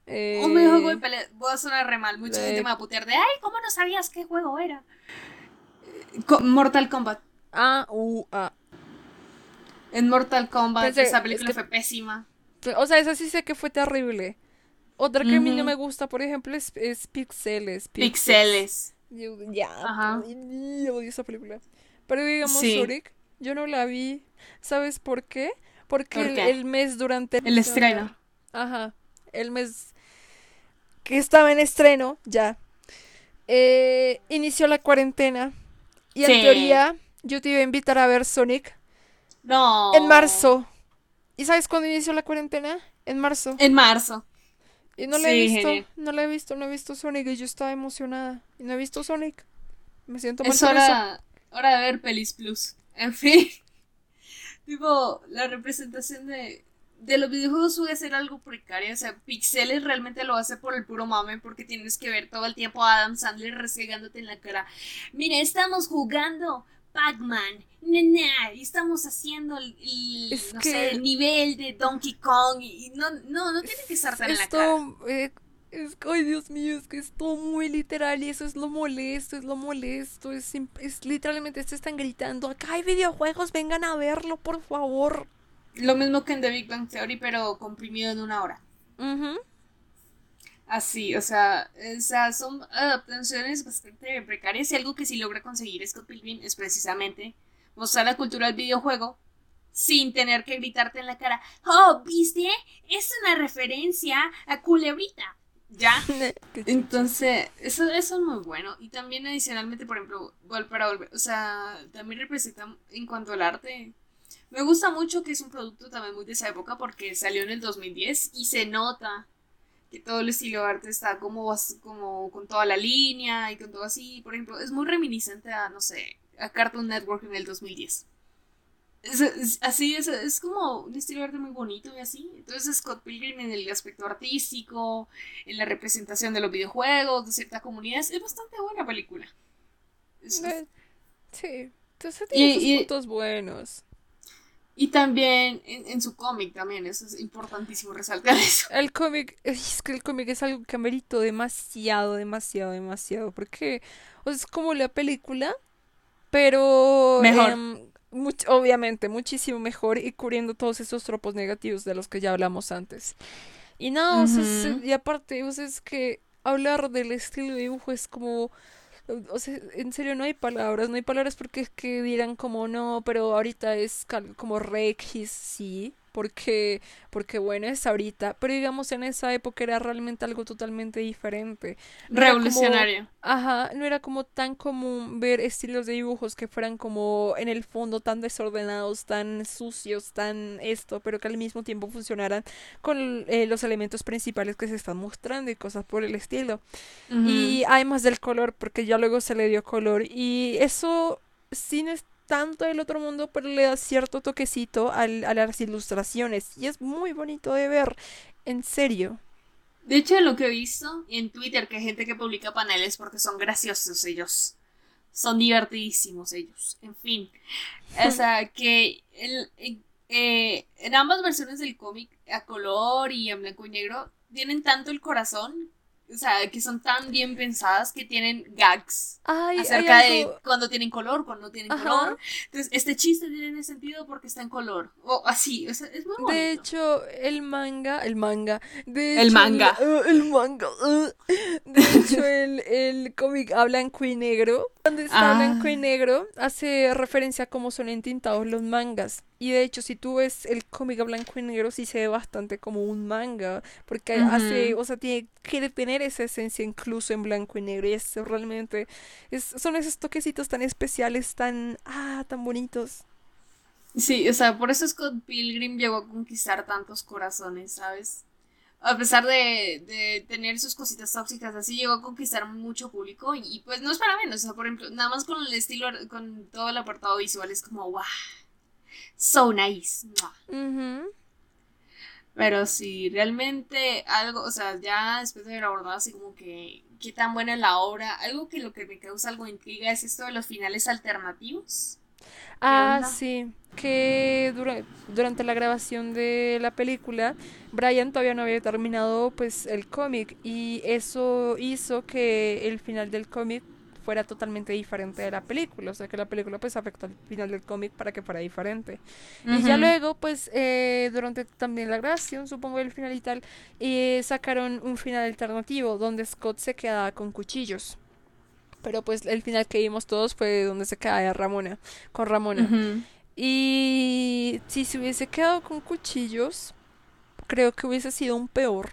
Eh... Un videojuego de peleas. Voy a sonar re mal. Mucha gente me va a putear de, ay, ¿cómo no sabías qué juego era? Mortal Kombat. Ah, uh, ah. En Mortal Kombat esa película fue pésima. O sea, esa sí sé que fue terrible. Otra que a mí no me gusta, por ejemplo, es, es Pixeles. Pixeles. ya, Ajá. odio esa película. Pero digamos, Sonic, yo no la vi. ¿Sabes por qué? Porque El, mes durante... El estreno. Ajá. El mes que estaba en estreno, ya. Eh, inició la cuarentena. Y en teoría, yo te iba a invitar a ver Sonic. No. En marzo. ¿Y sabes cuándo inició la cuarentena? En marzo. En marzo. Y no la he visto, no la he visto, no he visto Sonic y yo estaba emocionada. Y no he visto Sonic. Me siento mal es hora, hora de ver Pelis Plus. En fin. tipo, la representación de, de los videojuegos suele ser algo precario. O sea, Pixeles realmente lo hace por el puro mame porque tienes que ver todo el tiempo a Adam Sandler resegándote en la cara. Mira, estamos jugando Pac-Man, nena, y estamos haciendo el, no sé, el nivel de Donkey Kong y no, no, no tiene que estar tan en la cara. Eh, es, ay, Dios mío, es que es todo muy literal y eso es lo molesto, es lo molesto, es, es literalmente se están gritando, acá hay videojuegos, vengan a verlo, por favor. Lo mismo que en The Big Bang Theory, pero comprimido en una hora. Así, o sea, o sea, son adaptaciones bastante precarias y algo que sí logra conseguir Scott Pilgrim es precisamente mostrar la cultura del videojuego sin tener que gritarte en la cara, oh, ¿viste? Es una referencia a Culebrita. ¿Ya? Entonces, eso, eso es muy bueno. Y también adicionalmente, por ejemplo, para volver, o sea, también representa en cuanto al arte. Me gusta mucho que es un producto también muy de esa época porque salió en el 2010 y se nota que todo el estilo de arte está como, como con toda la línea y con todo así. Por ejemplo, es muy reminiscente a, no sé, a Cartoon Network en el 2010 es, así es, es como un estilo de arte muy bonito y así. Entonces Scott Pilgrim en el aspecto artístico, en la representación de los videojuegos, de ciertas comunidades, es bastante buena película. Sí, entonces tiene puntos buenos. Y también en, su cómic también, eso es importantísimo resaltar eso. El cómic, es que el cómic es algo que amerito demasiado, demasiado, demasiado, porque es como la película, pero... Mejor. Em, obviamente, muchísimo mejor y cubriendo todos esos tropos negativos de los que ya hablamos antes. Y no, y aparte, o sea, es que hablar del estilo de dibujo es como... O sea, en serio no hay palabras, no hay palabras porque es que dirán como no, pero ahorita es como X, sí, porque, porque bueno, es ahorita, pero digamos en esa época era realmente algo totalmente diferente. Revolucionario. ajá, no era como tan común ver estilos de dibujos que fueran como en el fondo tan desordenados, tan sucios, tan esto, pero que al mismo tiempo funcionaran con eh, los elementos principales que se están mostrando y cosas por el estilo. Y además del color, porque ya luego se le dio color y eso es tanto del otro mundo, pero le da cierto toquecito al, a las ilustraciones. Y es muy bonito de ver, en serio. De hecho, lo que he visto en Twitter, que hay gente que publica paneles porque son graciosos ellos. Son divertidísimos ellos. En fin. O sea, que el, eh, en ambas versiones del cómic, a color y en blanco y negro, tienen tanto el corazón o sea, que son tan bien pensadas que tienen gags acerca de cuando tienen color, cuando tienen color. Entonces, este chiste tiene sentido porque está en color. O así, o sea, es muy bonito. De hecho, el manga, el manga. De el manga. Uh, el manga. Uh, de hecho, el, el cómic a blanco y negro. Cuando está blanco y ah. negro, hace referencia a cómo son entintados los mangas. Y de hecho, si tú ves el cómic a blanco y negro, sí se ve bastante como un manga. Porque hace, o sea, tiene que tener esa esencia incluso en blanco y negro. Y es realmente, es, son esos toquecitos tan especiales, tan, ah, tan bonitos. Sí, o sea, por eso Scott Pilgrim llegó a conquistar tantos corazones, ¿sabes? A pesar de, de tener sus cositas tóxicas así, llegó a conquistar mucho público y, pues no es para menos, o sea, por ejemplo, nada más con el estilo, con todo el apartado visual es como, wow, so nice. Pero si realmente algo, o sea, ya después de haber abordado así como que qué tan buena es la obra, algo que lo que me causa algo de intriga es esto de los finales alternativos. Ah, sí, que durante la grabación de la película, Brian todavía no había terminado pues el cómic y eso hizo que el final del cómic fuera totalmente diferente de la película, o sea que la película pues afectó al final del cómic para que fuera diferente. Y ya luego pues eh, durante también la grabación, supongo el final y tal, eh, sacaron un final alternativo donde Scott se quedaba con cuchillos. Pero pues el final que vimos todos fue donde se quedaba Ramona, con Ramona. Y si se hubiese quedado con cuchillos, creo que hubiese sido un peor.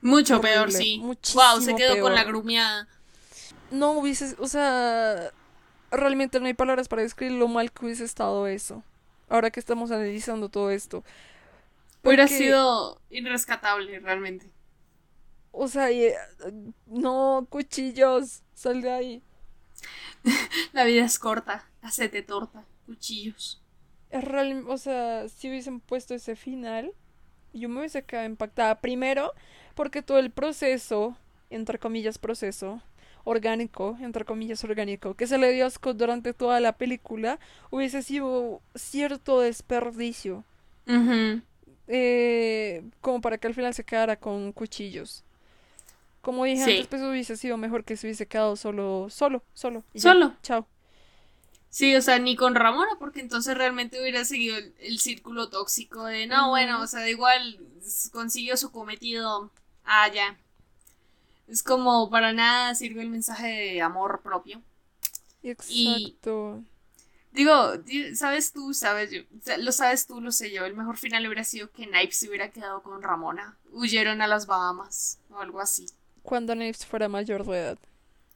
Mucho peor, sí. Wow, se quedó con la grumiada no hubiese, o sea, realmente no hay palabras para describir lo mal que hubiese estado eso. Ahora que estamos analizando todo esto. Hubiera sido irrescatable, realmente. O sea, no, cuchillos, sal de ahí. La vida es corta, hacete torta, cuchillos. o sea, si hubiesen puesto ese final, yo me hubiese quedado impactada. Primero, porque todo el proceso, entre comillas proceso, orgánico, entre comillas orgánico, que se le dio a Scott durante toda la película, hubiese sido cierto desperdicio. Eh, como para que al final se quedara con cuchillos. Como dije antes, pues hubiese sido mejor que se hubiese quedado solo, solo, solo. solo. chao. Sí, o sea, ni con Ramona, porque entonces realmente hubiera seguido el, círculo tóxico de, no, bueno, o sea, igual consiguió su cometido. Ah, ya. Es como para nada sirve el mensaje de amor propio. Exacto. digo, sabes tú, sabes yo, lo sabes tú, lo sé yo, el mejor final hubiera sido que Knives se hubiera quedado con Ramona. Huyeron a las Bahamas o algo así. Cuando Knives fuera mayor de edad.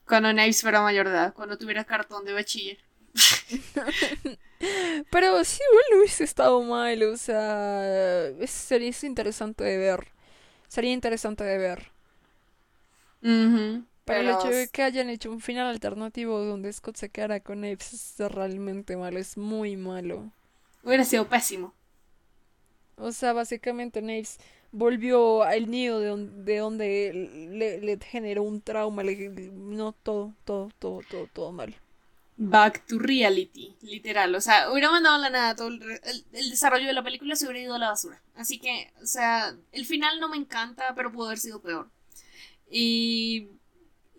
Cuando Knives fuera mayor de edad, cuando tuviera cartón de bachiller. Pero sí, bueno, hubiese estado mal, o sea, sería interesante de ver. Sería interesante de ver. Pero, el hecho de que hayan hecho un final alternativo donde Scott se quedara con Aves es realmente malo, es muy malo. Hubiera sido pésimo. O sea, básicamente Naves volvió al nido de, donde, donde le, le, generó un trauma, le, no, todo, todo, todo, todo, todo mal back to reality, literal. O sea, hubiera mandado a la nada todo el, desarrollo de la película se hubiera ido a la basura. Así que, o sea, el final no me encanta, pero pudo haber sido peor. Y.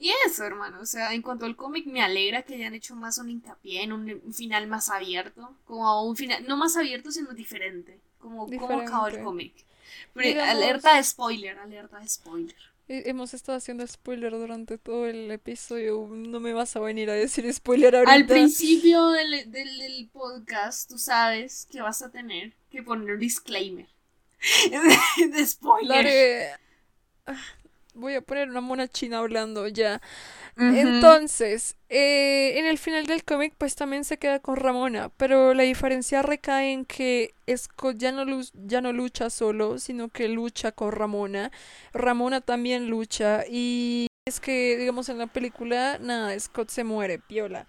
Y eso, hermano. O sea, en cuanto al cómic, me alegra que hayan hecho más un hincapié en un, final más abierto. Como un final. No más abierto, sino diferente. Como cómo acabó el cómic. Alerta de spoiler, alerta de spoiler. Hemos estado haciendo spoiler durante todo el episodio. No me vas a venir a decir spoiler ahorita. Al principio del, del, podcast, tú sabes que vas a tener que poner un disclaimer de, spoiler. Voy a poner una mona china hablando ya. Entonces, eh, en el final del cómic, pues también se queda con Ramona, pero la diferencia recae en que Scott ya no, ya no lucha solo, sino que lucha con Ramona. Ramona también lucha y es que, digamos, en la película, nada, Scott se muere, piola.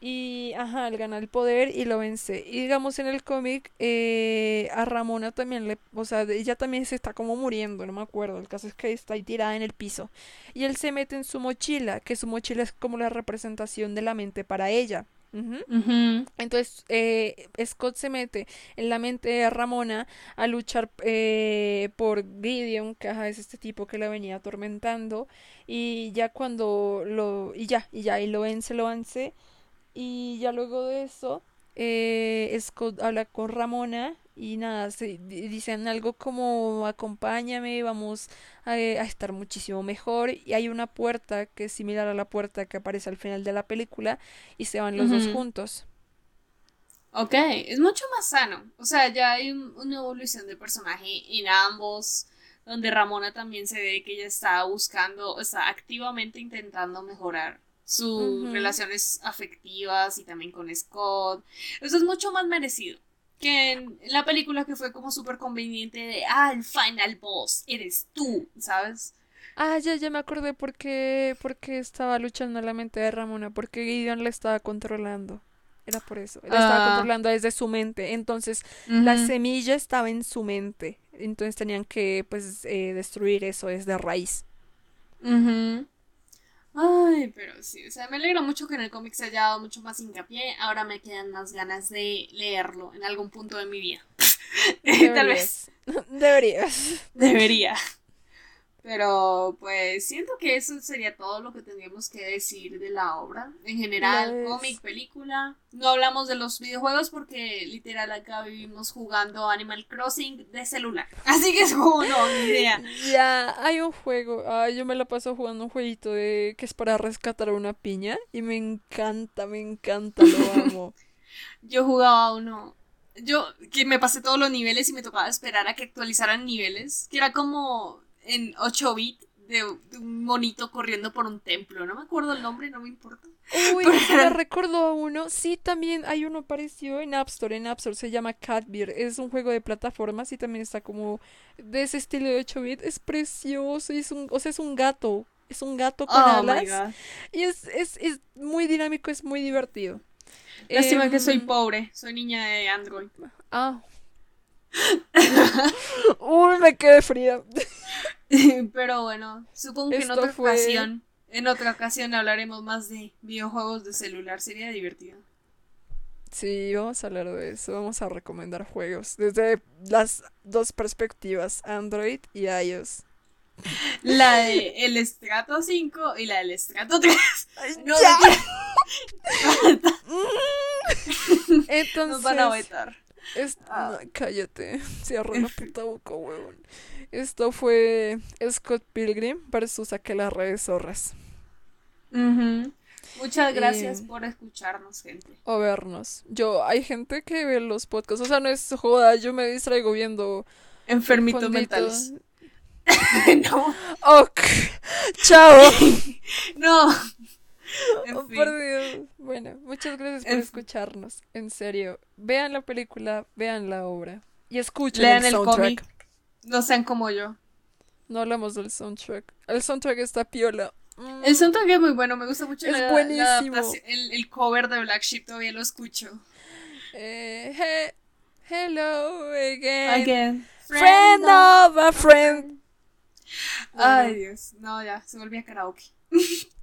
Y, ajá, él gana el poder y lo vence. Y digamos en el cómic, eh, a Ramona también le, o sea, ella también se está como muriendo, no me acuerdo. El caso es que está ahí tirada en el piso. Y él se mete en su mochila, que su mochila es como la representación de la mente para ella. Entonces, eh, Scott se mete en la mente de Ramona a luchar eh, por Gideon, que es este tipo que la venía atormentando. Y ya cuando lo. Y ya, y ya, y lo vence, lo vence y ya luego de eso, eh, Scott habla con Ramona y nada, se dicen algo como acompáñame, vamos a, estar muchísimo mejor. Y hay una puerta que es similar a la puerta que aparece al final de la película y se van los dos juntos. Ok, es mucho más sano. O sea, ya hay una evolución de personaje en ambos, donde Ramona también se ve que ella está buscando, está activamente intentando mejorar sus relaciones afectivas y también con Scott. Eso es mucho más merecido que en la película que fue como súper conveniente de, ah, el final boss, eres tú, ¿sabes? Ah, ya, ya me acordé porque, porque estaba luchando en la mente de Ramona, porque Gideon la estaba controlando. Era por eso. La estaba ah. controlando desde su mente. Entonces, la semilla estaba en su mente. Entonces tenían que, pues, eh, destruir eso desde raíz. Ay, pero sí, o sea, me alegra mucho que en el cómic se haya dado mucho más hincapié. Ahora me quedan más ganas de leerlo en algún punto de mi vida. Tal vez. Deberías. Debería. Pero pues siento que eso sería todo lo que tendríamos que decir de la obra. En general, cómic, película. No hablamos de los videojuegos porque literal acá vivimos jugando Animal Crossing de celular. Así que es como no, ni idea. Ya, hay un juego. Ah, yo me la paso jugando un jueguito de que es para rescatar una piña. Y me encanta, me encanta, lo amo. yo jugaba uno yo que me pasé todos los niveles y me tocaba esperar a que actualizaran niveles, que era como en 8 bits de, un monito corriendo por un templo. No me acuerdo el nombre, no me importa. Uy, me recuerdo a uno. Sí, también hay uno parecido en App Store. En App Store se llama Catbeer. Es un juego de plataformas y también está como de ese estilo de 8 bits. Es precioso. es un, o sea, es un gato. Es un gato con oh alas. Y es, es, es muy dinámico, es muy divertido. Lástima que soy em, pobre. Soy niña de Android. Ah. Uy, me quedé fría. Pero bueno, supongo que en otra ocasión En otra ocasión hablaremos más de videojuegos de celular, sería divertido. Sí, vamos a hablar de eso, vamos a recomendar juegos desde las dos perspectivas, Android y iOS. La de el estrato 5 y la del estrato 3. No, Entonces, Nos van a vetar. Es- Ah. no, cállate, cierra la puta boca, huevón. Esto fue Scott Pilgrim versus aquellas redes zorras. Muchas gracias por escucharnos, gente. O vernos. Yo, hay gente que ve los podcasts, o sea, no es joda, yo me distraigo viendo Enfermitos mentales. no, Ok, chao. no. En Oh, fin. por Dios. Bueno, muchas gracias por En escucharnos. En serio, vean la película, vean la obra y escuchen Lean el el soundtrack. cómic. No sean como yo. No hablamos del soundtrack. El soundtrack está piola. Mm, El soundtrack es muy bueno, me gusta mucho Es la, buenísimo. el, el cover de Black Sheep, todavía lo escucho. eh, he- hello again. Again. Friend of a friend. Ay, Bueno, Dios. No, ya, se volvió a karaoke.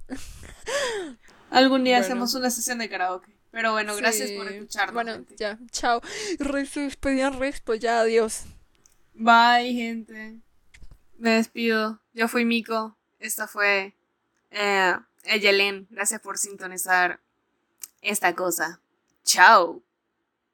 Algún día Bueno. hacemos una sesión de karaoke. Pero bueno, gracias por escucharnos. Bueno, gente. ya, chao. Despedían respo, ya, adiós. Bye, gente. Me despido. Yo fui Miko. Esta fue eh, Yelén. Gracias por sintonizar esta cosa. Chao.